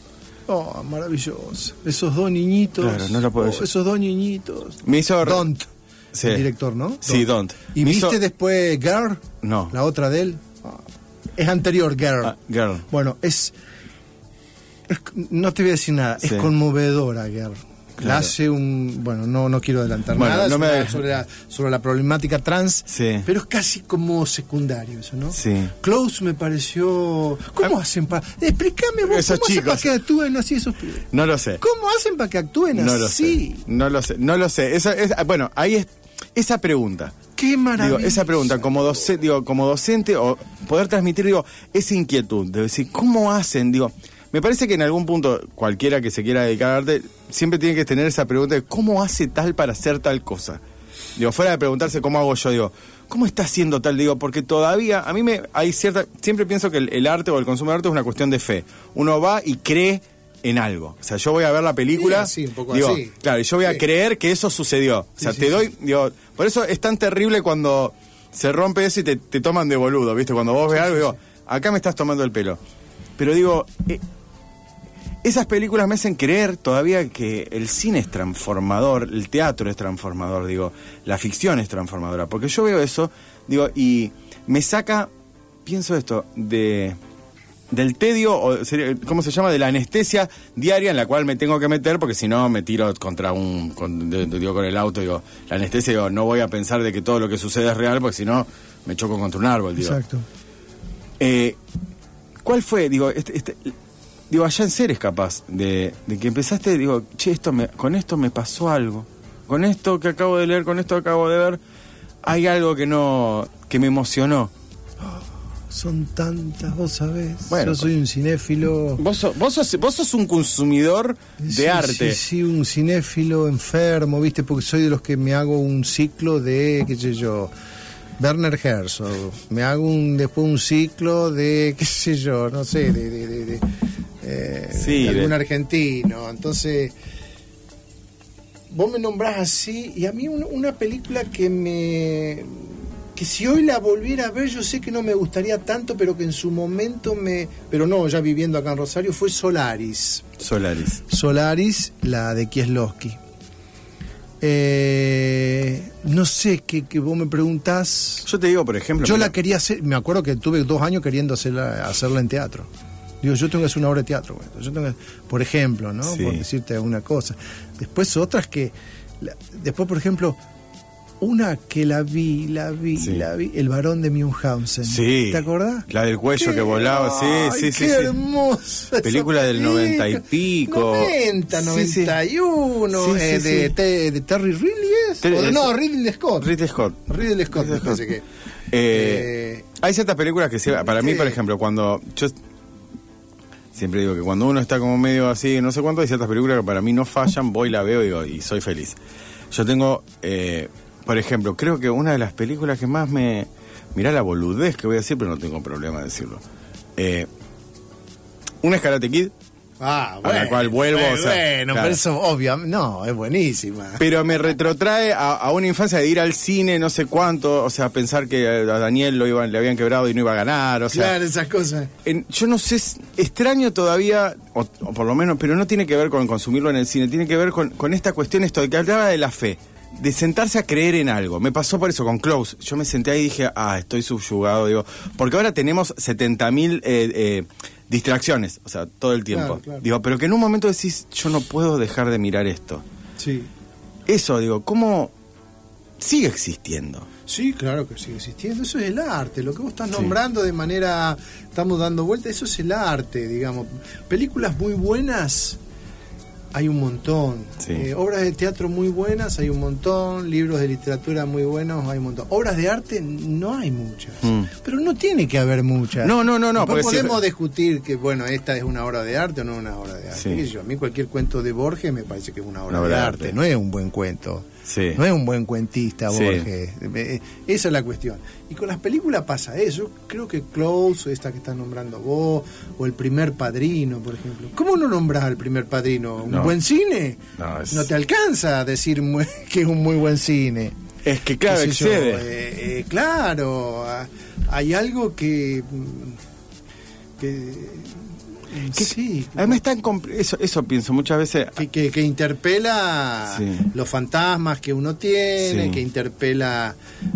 Oh, maravilloso. Esos dos niñitos. Claro, no lo puedo Oh, decir. Esos dos niñitos. Me hizo. Don't. Sí. El director, ¿no? Sí, Don't. ¿Y Me viste hizo- después Girl? No. La otra de él. Ah, Es anterior, Girl. Ah, Girl. Bueno, es, es- No te voy a decir nada. Sí. Es conmovedora, Girl. La hace un. Bueno, no, no quiero adelantar Bueno, nada no me- sobre, sobre la, sobre la problemática trans. Sí. Pero es casi como secundario eso, ¿no? Sí. Close me pareció. ¿Cómo hacen para.? Explícame vos, Esos ¿cómo hacen para que actúen así esos pibes? No lo sé. ¿Cómo hacen para que actúen No lo así? sé. No lo sé. No lo sé. Esa, es- bueno, ahí es. Esa pregunta. Qué maravilla. Digo, esa pregunta, como, doce- digo, como docente, o poder transmitir, digo, esa inquietud, de decir, ¿cómo hacen? Digo, me parece que en algún punto, cualquiera que se quiera dedicar al arte, siempre tiene que tener esa pregunta de cómo hace tal para hacer tal cosa. Digo, fuera de preguntarse cómo hago yo, digo, ¿cómo está haciendo tal? Digo, porque todavía, a mí me hay cierta, siempre pienso que el, el arte o el consumo de arte es una cuestión de fe. Uno va y cree en algo. O sea, yo voy a ver la película, Sí, así, un poco digo, así. claro, y yo voy a Sí. creer que eso sucedió. O sea, Sí, te doy, digo, por eso es tan terrible cuando se rompe eso y te, te toman de boludo, ¿viste? Cuando vos ves algo, digo, acá me estás tomando el pelo. Pero digo, eh, esas películas me hacen creer todavía que el cine es transformador, el teatro es transformador, digo, la ficción es transformadora. Porque yo veo eso, digo, y me saca, pienso esto, de del tedio, o ¿cómo se llama? De la anestesia diaria en la cual me tengo que meter, porque si no me tiro contra un, con, de- de- digo, con el auto, digo, la anestesia, digo, no voy a pensar de que todo lo que sucede es real, porque si no me choco contra un árbol, digo. Exacto. Eh, ¿Cuál fue, digo, este, este- digo, allá en seres capaz, de, de que empezaste, digo, che, esto me, con esto me pasó algo, con esto que acabo de leer, con esto que acabo de ver, hay algo que no, que me emocionó. Son tantas, vos sabés. Bueno, Yo soy un cinéfilo. Vos, sos- vos, sos, vos sos un consumidor de Sí, arte. Sí, sí, un cinéfilo enfermo, ¿viste? Porque soy de los que me hago un ciclo de, qué sé yo, Werner Herzog. Me hago un, después un ciclo de, qué sé yo, no sé, de, de, de- de, eh, Sí, algún argentino. Entonces, vos me nombrás así, y a mí un- una película que me que si hoy la volviera a ver, yo sé que no me gustaría tanto, pero que en su momento me. Pero no, ya viviendo acá en Rosario, fue Solaris. Solaris. Solaris, la de Kieslowski. Eh, no sé, que, que vos me preguntás. Yo te digo, por ejemplo. Yo mira, la quería hacer, me acuerdo que tuve dos años queriendo hacerla, hacerla en teatro. Digo, yo tengo que hacer una obra de teatro, güey. Yo tengo que- por ejemplo, ¿no? Sí. Por decirte una cosa. Después otras que, la- después por ejemplo, una que la vi, la vi, Sí. la vi, El varón de Munchausen. Sí. ¿Te acordás? La del cuello que volaba, sí, Ay, sí, sí, Qué sí. hermosa. Película del. 90 y pico. 90, Sí, sí. 91, Sí, sí, eh, de. Te- de Terry Ridley es. Ter- O no, Ridley Scott. Ridley Scott. Ridley Scott, Ridley Scott. que. Eh, Eh, hay ciertas películas que se, para mí, por ejemplo, cuando yo siempre digo que cuando uno está como medio así, no sé cuánto, hay ciertas películas que para mí no fallan, voy la veo y digo, y soy feliz. Yo tengo, eh, por ejemplo, creo que una de las películas que más me... Mirá la boludez que voy a decir, pero no tengo problema de decirlo. Eh, una es Karate Kid, Ah, A la cual vuelvo, Bueno, o sea, bueno, claro. pero eso, obviamente. No, es buenísima. pero me retrotrae a, a una infancia de ir al cine, no sé cuánto, o sea, pensar que a Daniel lo iban, le habían quebrado y no iba a ganar, o sea... claro, esas cosas. En- yo no sé, extraño todavía, o, o por lo menos, pero no tiene que ver con consumirlo en el cine, tiene que ver con, con esta cuestión, esto de que hablaba de la fe, de sentarse a creer en algo. Me pasó por eso con Close. Yo me senté ahí y dije, ah, estoy subyugado, digo, porque ahora tenemos 70.000 eh, eh, distracciones, o sea, todo el tiempo. Claro, claro. Digo, pero que en un momento decís, yo no puedo dejar de mirar esto. Sí. Eso, digo, ¿cómo sigue existiendo? Sí, claro que sigue existiendo. Eso es el arte. Lo que vos estás Sí. nombrando de manera. Estamos dando vuelta. Eso es el arte, digamos. Películas muy buenas. Hay un montón. Sí. Eh, obras de teatro muy buenas, hay un montón. Libros de literatura muy buenos, hay un montón. Obras de arte no hay muchas. Mm. Pero no tiene que haber muchas. No, no, no, no, si- podemos discutir que, bueno, esta es una obra de arte o no es una obra de arte. Sí. Yo, a mí cualquier cuento de Borges me parece que es una obra, Una obra de de arte. arte. No es un buen cuento. Sí. No es un buen cuentista. Borges. Eh, Esa es la cuestión. Y con las películas pasa eso. Yo creo que Close, esta que estás nombrando vos, o El Primer Padrino, por ejemplo. ¿Cómo no nombras al Primer Padrino? ¿Un No. buen cine? No, es- te alcanza a decir que es un muy buen cine. Es que, claro, yo, excede. eh, eh, claro, hay algo que... mm, que Que- sí, Además, tan eso, eso pienso muchas veces. que, que- que interpela Sí. los fantasmas que uno tiene, Sí. que interpela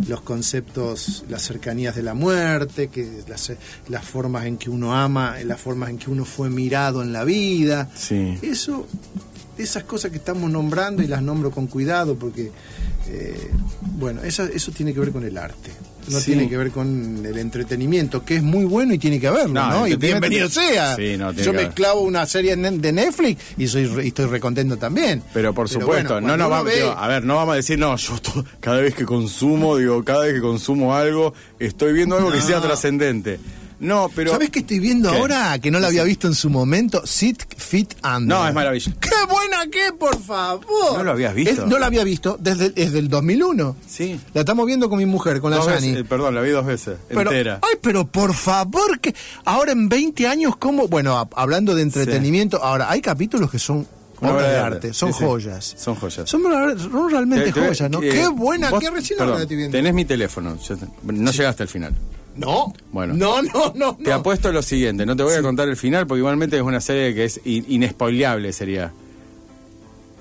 los conceptos, las cercanías de la muerte, que las, las formas en que uno ama, las formas en que uno fue mirado en la vida. Sí. Eso, esas cosas que estamos nombrando y las nombro con cuidado porque, eh, bueno, eso, eso tiene que ver con el arte. No Sí. tiene que ver con el entretenimiento, que es muy bueno y tiene que haberlo, No, ¿no? Y bienvenido sea. Sí, no, tiene Yo me clavo una serie de Netflix y soy y estoy recontento también. Pero por supuesto, bueno, no nos vamos, ve- digo, a ver, no vamos a decir, no, yo to- cada vez que consumo, digo, cada vez que consumo algo, estoy viendo algo que sea trascendente. No, pero. ¿Sabes qué estoy viendo ¿Qué? ahora? Que no la había visto en su momento. Sit, Fit and. No, es maravilloso. ¡Qué buena que, por favor! ¿No lo habías visto? Es- no la había visto desde, desde el 2001. Sí. La estamos viendo con mi mujer, con la veces, eh, perdón, la vi dos veces, Pero, entera. Ay, pero por favor, que ahora en 20 años, ¿cómo? Bueno, a- hablando de entretenimiento, ahora hay capítulos que son obras obra de arte, son sí, sí. joyas. Son joyas. Son, realmente Te- te- joyas, ¿no? eh, qué buena, vos- qué recién perdón, la estoy viendo. Tenés mi teléfono, no llegaste al final. No, Bueno. no, no, no. Te no. apuesto lo siguiente, no te voy a contar el final porque igualmente es una serie que es in- inespoileable sería.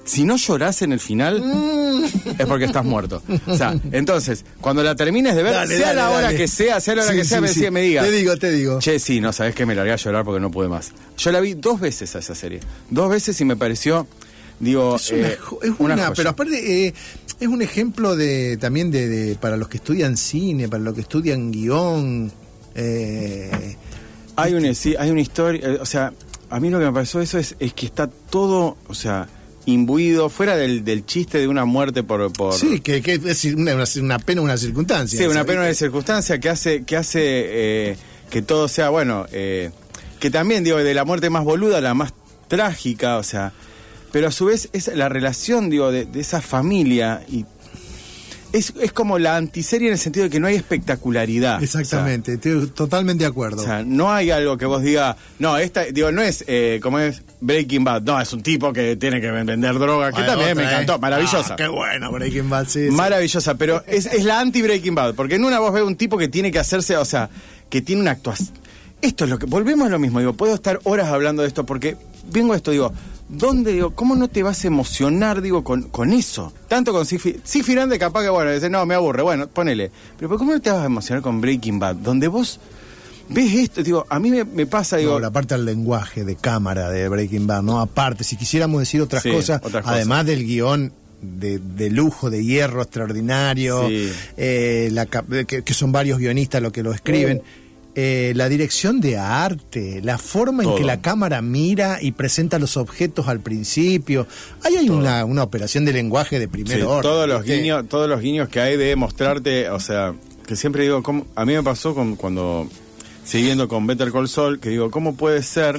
Si no llorás en el final, Mm. es porque estás muerto. O sea, entonces, cuando la termines de ver, Dale, sea dale, la hora dale. que sea, sea la hora Sí, que sea, sí, me, me diga. Te digo, te digo. Che, sí, no, sabes que me largué a llorar porque no pude más. Yo la vi dos veces a esa serie. Dos veces y me pareció, digo, Es una, eh, jo- es una una- joya. pero aparte eh, es un ejemplo de también de, de- para los que estudian cine, para los que estudian guion. eh, Hay una, sí, hay una historia, eh, o sea, a mí lo que me pareció eso es, es que está todo, o sea, imbuido, fuera del, del chiste de una muerte por... por sí, que, que es una, una pena, una circunstancia. Sí, una ¿sabes? pena de circunstancia que hace, que hace eh, que todo sea, bueno, eh, que también, digo, de la muerte más boluda a la más trágica, o sea, pero a su vez es la relación, digo, de, de esa familia y es, es como la antiserie en el sentido de que no hay espectacularidad. Exactamente, estoy totalmente de acuerdo. O sea, no hay algo que vos digas, no, esta, digo, no es eh, como es Breaking Bad, no, es un tipo que tiene que vender droga, que también me encantó, ¿eh? maravillosa. Ah, qué bueno, Breaking Bad, sí, sí. Maravillosa, pero es, es la anti-Breaking Bad, porque en una vos ves un tipo que tiene que hacerse, o sea, que tiene una actuación. Esto es lo que. Volvemos a lo mismo, digo, puedo estar horas hablando de esto, porque vengo a esto, digo, ¿Dónde, digo, cómo no te vas a emocionar, digo, con, con eso? Tanto con Sifi, Sifi Grande capaz que, bueno, dice, no, me aburre, bueno, ponele. Pero ¿cómo no te vas a emocionar con Breaking Bad? Donde vos ves esto, digo, a mí me, me pasa, digo, No, la parte del lenguaje de cámara de Breaking Bad, ¿no? Aparte, si quisiéramos decir otras Sí, cosas, otras cosas. además del guion de, de lujo, de hierro extraordinario, Sí. eh, la que, que son varios guionistas los que lo escriben. Eh, la dirección de arte, la forma en que la cámara mira y presenta los objetos al principio. Ahí hay una, una operación de lenguaje de primer Sí, orden. todos los ¿viste? guiños, todos los guiños que hay de mostrarte, o sea, que siempre digo, ¿cómo? a mí me pasó con, cuando siguiendo con Better Call Saul, que digo, ¿cómo puede ser?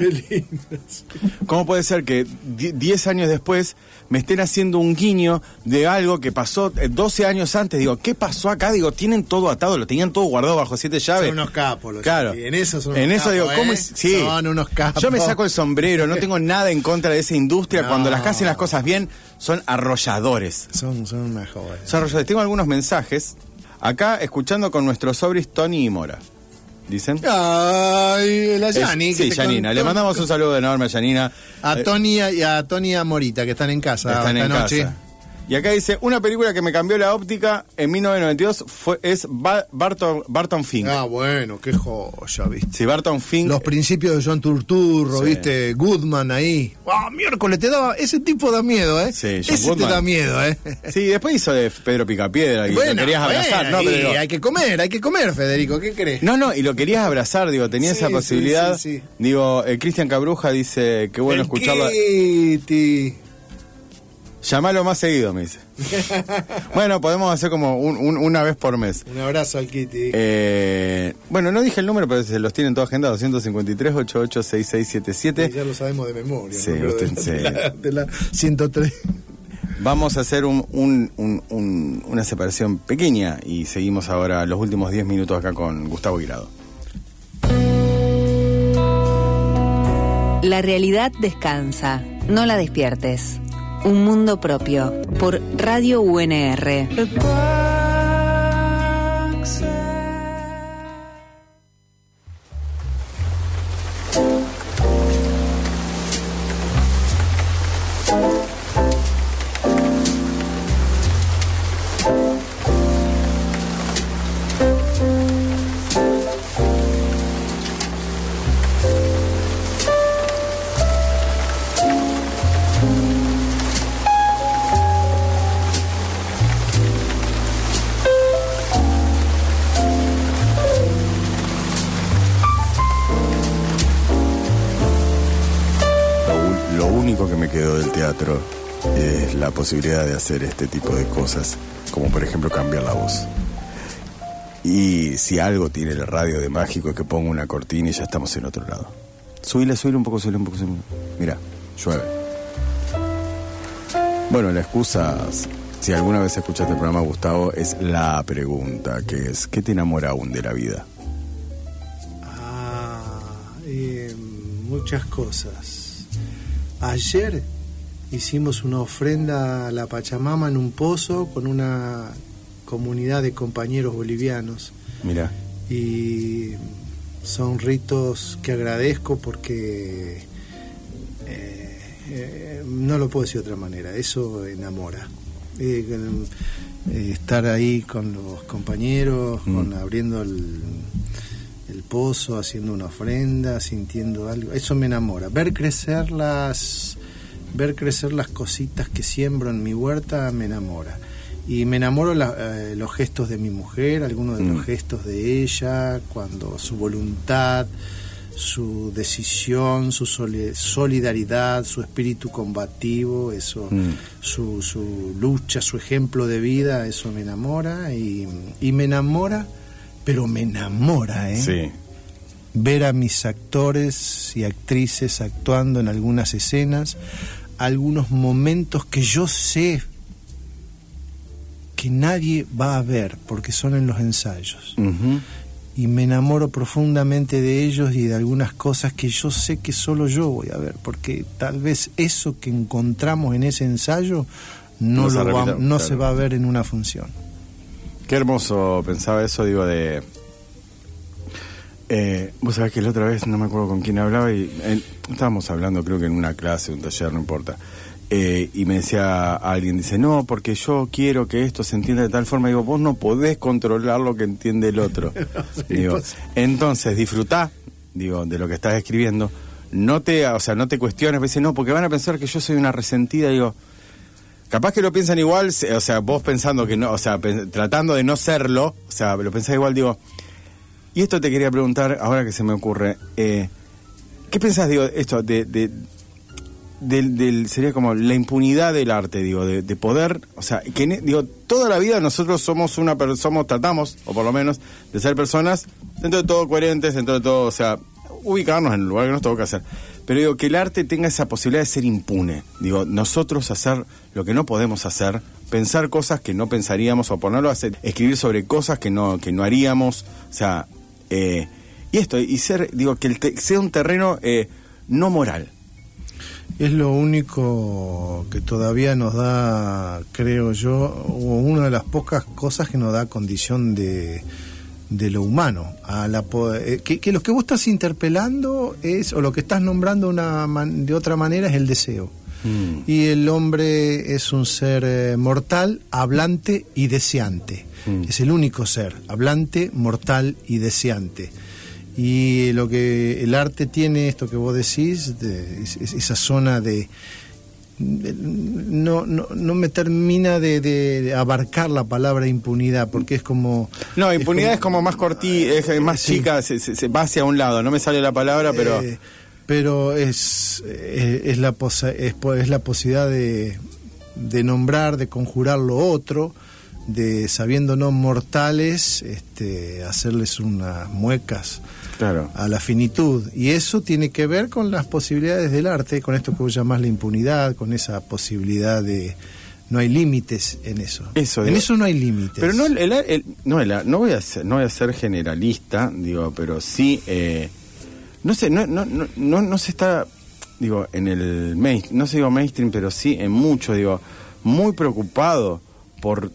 ¿Cómo puede ser que 10 años después me estén haciendo un guiño de algo que pasó eh, 12 años antes? Digo, ¿qué pasó acá? Digo, tienen todo atado, lo tenían todo guardado bajo siete llaves. Son unos capos. los Claro. En eso son En unos eso digo, ¿cómo ¿eh? es? Sí. Son unos capos. Yo me saco el sombrero, no tengo nada en contra de esa industria. No. Cuando las hacen las cosas bien, son arrolladores. Son, son jóvenes. Son arrolladores. Tengo algunos mensajes. Acá, escuchando con nuestros sobris Tony y Mora. Dicen. Ay, la que sí, contó- Le mandamos un saludo enorme a Janina. A Eh, Tony y a Tony y a Morita, que están en casa están esta en noche. casa. Y acá dice, una película que me cambió la óptica en 1992 fue, es Ba- Barton, Barton Fink. Ah, bueno, qué joya, viste. Sí, Barton Fink. Los principios de John Turturro, Sí. viste, Goodman ahí. ¡Ah, miércoles! Te daba, ese tipo da miedo, ¿eh? Sí, John ese Goodman. te da miedo, ¿eh? Sí, después hizo de Pedro Picapiedra y lo querías abrazar, bueno, ¿no? Pero hay que comer, hay que comer, Federico, ¿qué crees? No, no, y lo querías abrazar, digo, tenía Sí, esa posibilidad. sí, sí. Digo, eh, Cristian Cabruja dice, qué bueno El escucharlo. Kitty. Llamalo más seguido, me dice. bueno, podemos hacer como un- un- una vez por mes. Un abrazo al Kitty. Eh, bueno, no dije el número, pero se los tienen todos agendados. 253 886677 ya lo sabemos de memoria. Sí, ¿no? Usted- de, sí. de la, de la 103. Vamos a hacer un- un- un- un- una separación pequeña y seguimos ahora los últimos 10 minutos acá con Gustavo Guirado. La realidad descansa. No la despiertes. Un mundo propio. Por Radio UNR. Posibilidad de hacer este tipo de cosas, como por ejemplo cambiar la voz. Y si algo tiene el radio de mágico es que pongo una cortina y ya estamos en otro lado. Subile, subile un poco, subile un poco. subile. Mira, llueve. Bueno, la excusa, si alguna vez escuchaste el programa, Gustavo, es la pregunta, que es, ¿qué te enamora aún de la vida? Ah, eh, muchas cosas. Ayer hicimos una ofrenda a la Pachamama en un pozo con una comunidad de compañeros bolivianos Mira, y son ritos que agradezco porque eh, eh, no lo puedo decir de otra manera, eso enamora. Eh, estar ahí con los compañeros, Mm. con, abriendo el, el pozo, haciendo una ofrenda, sintiendo algo, eso me enamora. Ver crecer las ver crecer las cositas que siembro en mi huerta me enamora. Y me enamoro la- eh, los gestos de mi mujer, algunos de Mm. los gestos de ella, cuando su voluntad, su decisión, su soli- solidaridad, su espíritu combativo, eso, Mm. su, su lucha, su ejemplo de vida, eso me enamora y, y me enamora, pero me enamora, ¿eh? sí. ver a mis actores y actrices actuando en algunas escenas, algunos momentos que yo sé que nadie va a ver porque son en los ensayos. Y me enamoro profundamente de ellos y de algunas cosas que yo sé que solo yo voy a ver, porque tal vez eso que encontramos en ese ensayo no, No se lo va- repita, no claro. se va a ver en una función. Qué hermoso pensaba eso, digo, de. Eh, vos sabés que la otra vez, no me acuerdo con quién hablaba, y eh, estábamos hablando, creo que en una clase, un taller, no importa. Eh, y me decía alguien, dice, no, porque yo quiero que esto se entienda de tal forma. Digo, vos no podés controlar lo que entiende el otro. digo, pues. entonces, disfrutá, digo, de lo que estás escribiendo. No te, o sea, no te cuestiones, dice, no, porque van a pensar que yo soy una resentida. Digo, capaz que lo piensan igual, o sea, vos pensando que no, o sea, tratando de no serlo, o sea, lo pensás igual, digo, y esto te quería preguntar, ahora que se me ocurre, eh, ¿qué pensás, digo, esto, de, de- del, del- sería como la impunidad del arte, digo, de, de poder, o sea, que, en- digo, toda la vida nosotros somos una somos, tratamos, o por lo menos, de ser personas, dentro de todo coherentes, dentro de todo, o sea, ubicarnos en el lugar que nos toca hacer. Pero digo, que el arte tenga esa posibilidad de ser impune. Digo, nosotros hacer lo que no podemos hacer, pensar cosas que no pensaríamos, o ponerlo a hacer, escribir sobre cosas que no, que no haríamos, o sea, eh, y esto, y ser, digo, que el te- sea un terreno eh, no moral. Es lo único que todavía nos da, creo yo, o una de las pocas cosas que nos da condición de, de lo humano. A la, eh, que, que lo que vos estás interpelando es, o lo que estás nombrando una de otra manera es el deseo. Y el hombre es un ser eh, mortal, hablante y deseante. Mm. Es el único ser, hablante, mortal y deseante. Y lo que el arte tiene, esto que vos decís, de- es- es- esa zona de... de- no, no, no me termina de, abarcar la palabra impunidad, porque es como... No, impunidad es como, más cortí, es es más Sí. chica, se, se- se va hacia un lado, no me sale la palabra, pero... Eh, pero es, eh, es, la posa- es, es la posibilidad de, de nombrar, de conjurar lo otro, de sabiéndonos mortales, este, hacerles unas muecas claro. a la finitud. Y eso tiene que ver con las posibilidades del arte, con esto que vos llamás la impunidad, con esa posibilidad de... No hay límites en eso. Eso, en digo. eso no hay límites. Pero no, el, el- el- no, el- no, voy a ser, no voy a ser generalista, digo, pero sí, eh, no sé, no, no, no, no, no se está, digo, en el main, no sé digo mainstream, pero sí en mucho, digo, muy preocupado por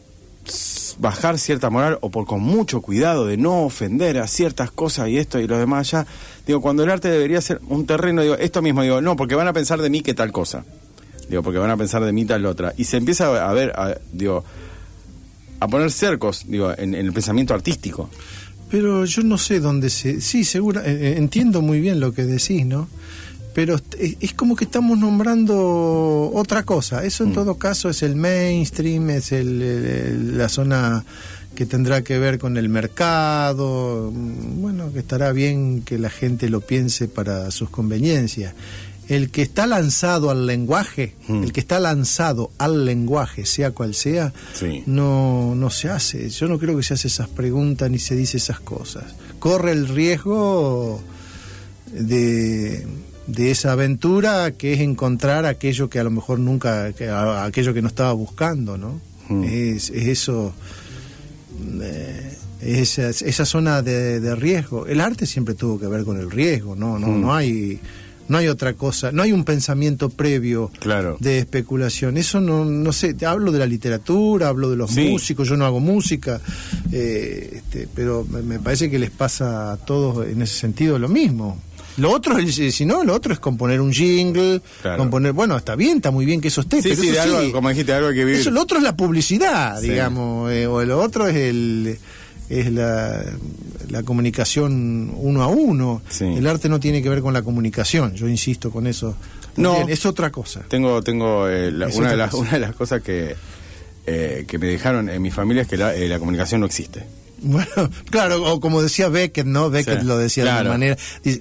bajar cierta moral o por con mucho cuidado de no ofender a ciertas cosas y esto y lo demás allá. Digo, cuando el arte debería ser un terreno, digo, esto mismo, digo, no, porque van a pensar de mí que tal cosa. Digo, porque van a pensar de mí tal otra. Y se empieza a ver, a- digo, a poner cercos, digo, en, en el pensamiento artístico. Pero yo no sé dónde se... Sí, seguro, eh, eh, entiendo muy bien lo que decís, ¿no? Pero es, es como que estamos nombrando otra cosa. Eso en Mm. todo caso es el mainstream, es el, el- el- la zona que tendrá que ver con el mercado. mm, Bueno, que estará bien que la gente lo piense para sus conveniencias. El que está lanzado al lenguaje, Mm. el que está lanzado al lenguaje, sea cual sea, Sí. no, no se hace. Yo no creo que se hace esas preguntas ni se dice esas cosas. Corre el riesgo de, de esa aventura que es encontrar aquello que a lo mejor nunca, que- a- aquello que no estaba buscando, ¿no? Mm. Es, es eso, eh, esa, esa zona de, de riesgo. El arte siempre tuvo que ver con el riesgo, no, no, Mm. no hay, no hay otra cosa, no hay un pensamiento previo Claro. de especulación. Eso no, no sé, te hablo de la literatura, hablo de los Sí. músicos, yo no hago música, eh, este, pero me, parece que les pasa a todos en ese sentido lo mismo. Lo otro, es, eh, si no, lo otro es componer un jingle, Claro. componer, bueno, está bien, está muy bien que eso esté, Sí, pero sí, eso de algo, sí, como dijiste, algo hay que vivir. eso, lo otro es la publicidad, digamos, eh, o lo otro es el es la, la comunicación uno a uno. Sí. El arte no tiene que ver con la comunicación, yo insisto con eso. No. Es otra cosa. Tengo, tengo eh, la- una, de las, una de las cosas que, eh, que me dejaron en mi familia es que la, eh, la comunicación no existe. Bueno, claro, o como decía Beckett, ¿no? Beckett Sí, lo decía de una manera,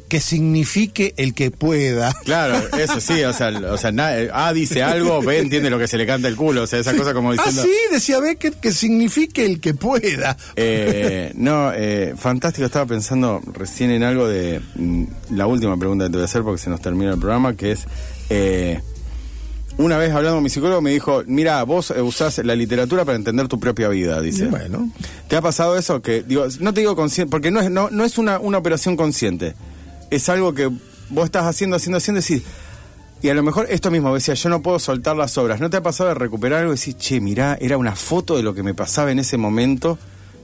que signifique el que pueda. Claro, eso sí, o sea, o sea na- eh, A dice algo, B entiende lo que se le canta el culo, o sea, esa cosa como Ah, diciendo... sí, decía Beckett, que signifique el que pueda. Eh, no, eh, fantástico, estaba pensando recién en algo de mm, la última pregunta que te voy a hacer porque se nos termina el programa, que es, eh, una vez hablando con mi psicólogo me dijo, mira, vos eh, usás la literatura para entender tu propia vida, dice. Bueno, ¿Te ha pasado eso? Que, digo, no te digo consciente, porque no es, no, no es una, una operación consciente, es algo que vos estás haciendo, haciendo, haciendo, y decís, y a lo mejor esto mismo, decía, yo no puedo soltar las obras. ¿No te ha pasado de recuperar algo y decir, che, mirá, era una foto de lo que me pasaba en ese momento?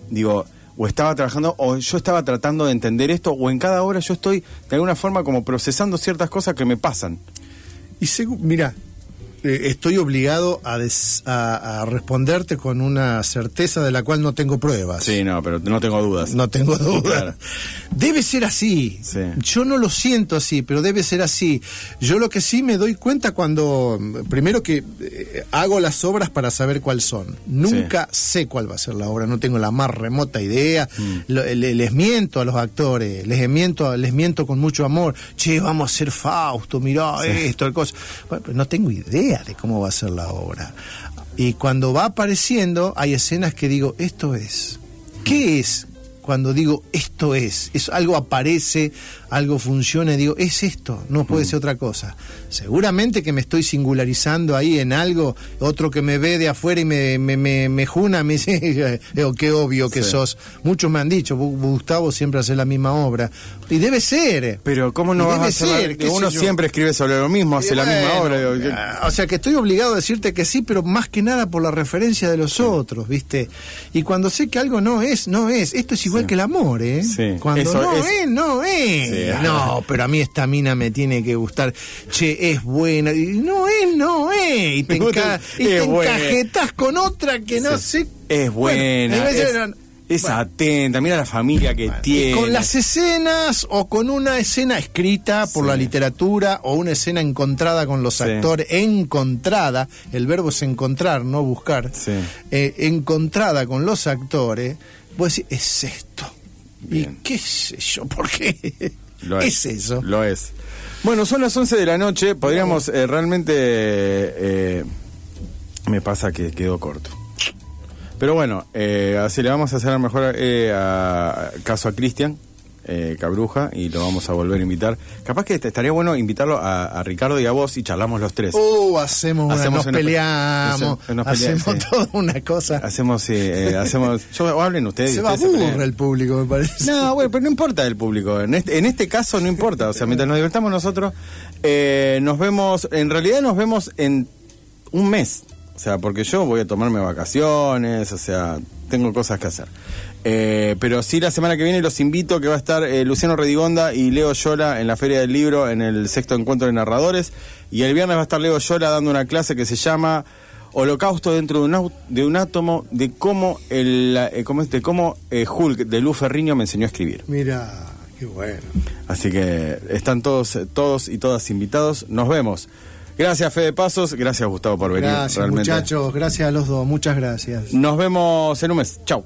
Digo, o estaba trabajando, o yo estaba tratando de entender esto, o en cada obra yo estoy de alguna forma como procesando ciertas cosas que me pasan. Y mira, eh, estoy obligado a, des- a- a responderte con una certeza de la cual no tengo pruebas. Sí, no, pero no tengo dudas. No tengo duda. Claro. Debe ser así. Sí. Yo no lo siento así, pero debe ser así. Yo lo que sí me doy cuenta cuando, primero que eh, hago las obras para saber cuáles son. Nunca sé cuál va a ser la obra, no tengo la más remota idea. Mm. Lo- le- les miento a los actores, les miento, les miento con mucho amor. Che, vamos a hacer Fausto, mirá esto, el cosa. Bueno, pero no tengo idea de cómo va a ser la obra. Y cuando va apareciendo, hay escenas que digo, esto es. ¿Qué es? Cuando digo esto es, es algo aparece, algo funciona y digo, es esto, no puede ser otra cosa. Seguramente que me estoy singularizando ahí en algo, otro que me ve de afuera y me, me, me, me juna, me dice, "Oh, qué obvio que Sí. sos. Muchos me han dicho, "Bu- Gustavo siempre hace la misma obra. Y debe ser. Pero ¿cómo no vas a debe hacer? la- ser, uno siempre escribe sobre lo mismo, hace la misma obra. digo, ¿qué- ah, O sea que estoy obligado a decirte que sí, pero más que nada por la referencia de los otros, ¿viste? Y cuando sé que algo no es, no es. Esto es igual Que el amor, ¿eh? Sí. Cuando Eso no es- es, no es. Sí. No, pero a mí esta mina me tiene que gustar. Che, es buena. Y no es, no es. Y te, enca- y te con otra que no sé. Es buena, Bueno, es, no- es bueno. atenta, mira la familia que tiene. con las escenas o con una escena escrita por Sí. la literatura o una escena encontrada con los Sí. actores, encontrada, el verbo es encontrar, no buscar, Sí. eh, encontrada con los actores, vos decís, es esto. Bien. ¿Y qué sé yo? ¿Por qué? Lo es. eso. Lo es. Bueno, son las 11 de la noche. Podríamos eh, realmente. eh, me pasa que quedó corto. Pero bueno, eh, así le vamos a hacer a mejor eh, a- caso a Cristian eh, Cabruja y lo vamos a volver a invitar. Capaz que estaría bueno invitarlo a, a Ricardo y a vos y charlamos los tres. Uh, hacemos, una, Hacemos nos una pe- peleamos, nos- nos peleamos, hacemos toda una cosa. Hacemos, sí, eh, hacemos. Yo, o hablen ustedes. Se va pelean. aburre el público, me parece. No, bueno, pero no importa el público. En este, en este caso no importa. O sea, mientras nos divertamos nosotros, eh, nos vemos, en realidad nos vemos en un mes. O sea, porque yo voy a tomarme vacaciones, o sea, tengo cosas que hacer. Eh, pero sí, la semana que viene los invito que va a estar eh, Luciano Redigonda y Leo Yola en la Feria del Libro en el sexto encuentro de narradores. Y el viernes va a estar Leo Yola dando una clase que se llama Holocausto dentro de un, au- de un átomo, de cómo, el, eh, cómo, es- de cómo Hulk de Luz Ferriño me enseñó a escribir. Mira, qué bueno. Así que están todos, todos y todas invitados. Nos vemos. Gracias, Fede Pasos. Gracias, Gustavo, por venir. Gracias, realmente. muchachos. Gracias a los dos. Muchas gracias. Nos vemos en un mes. Chau.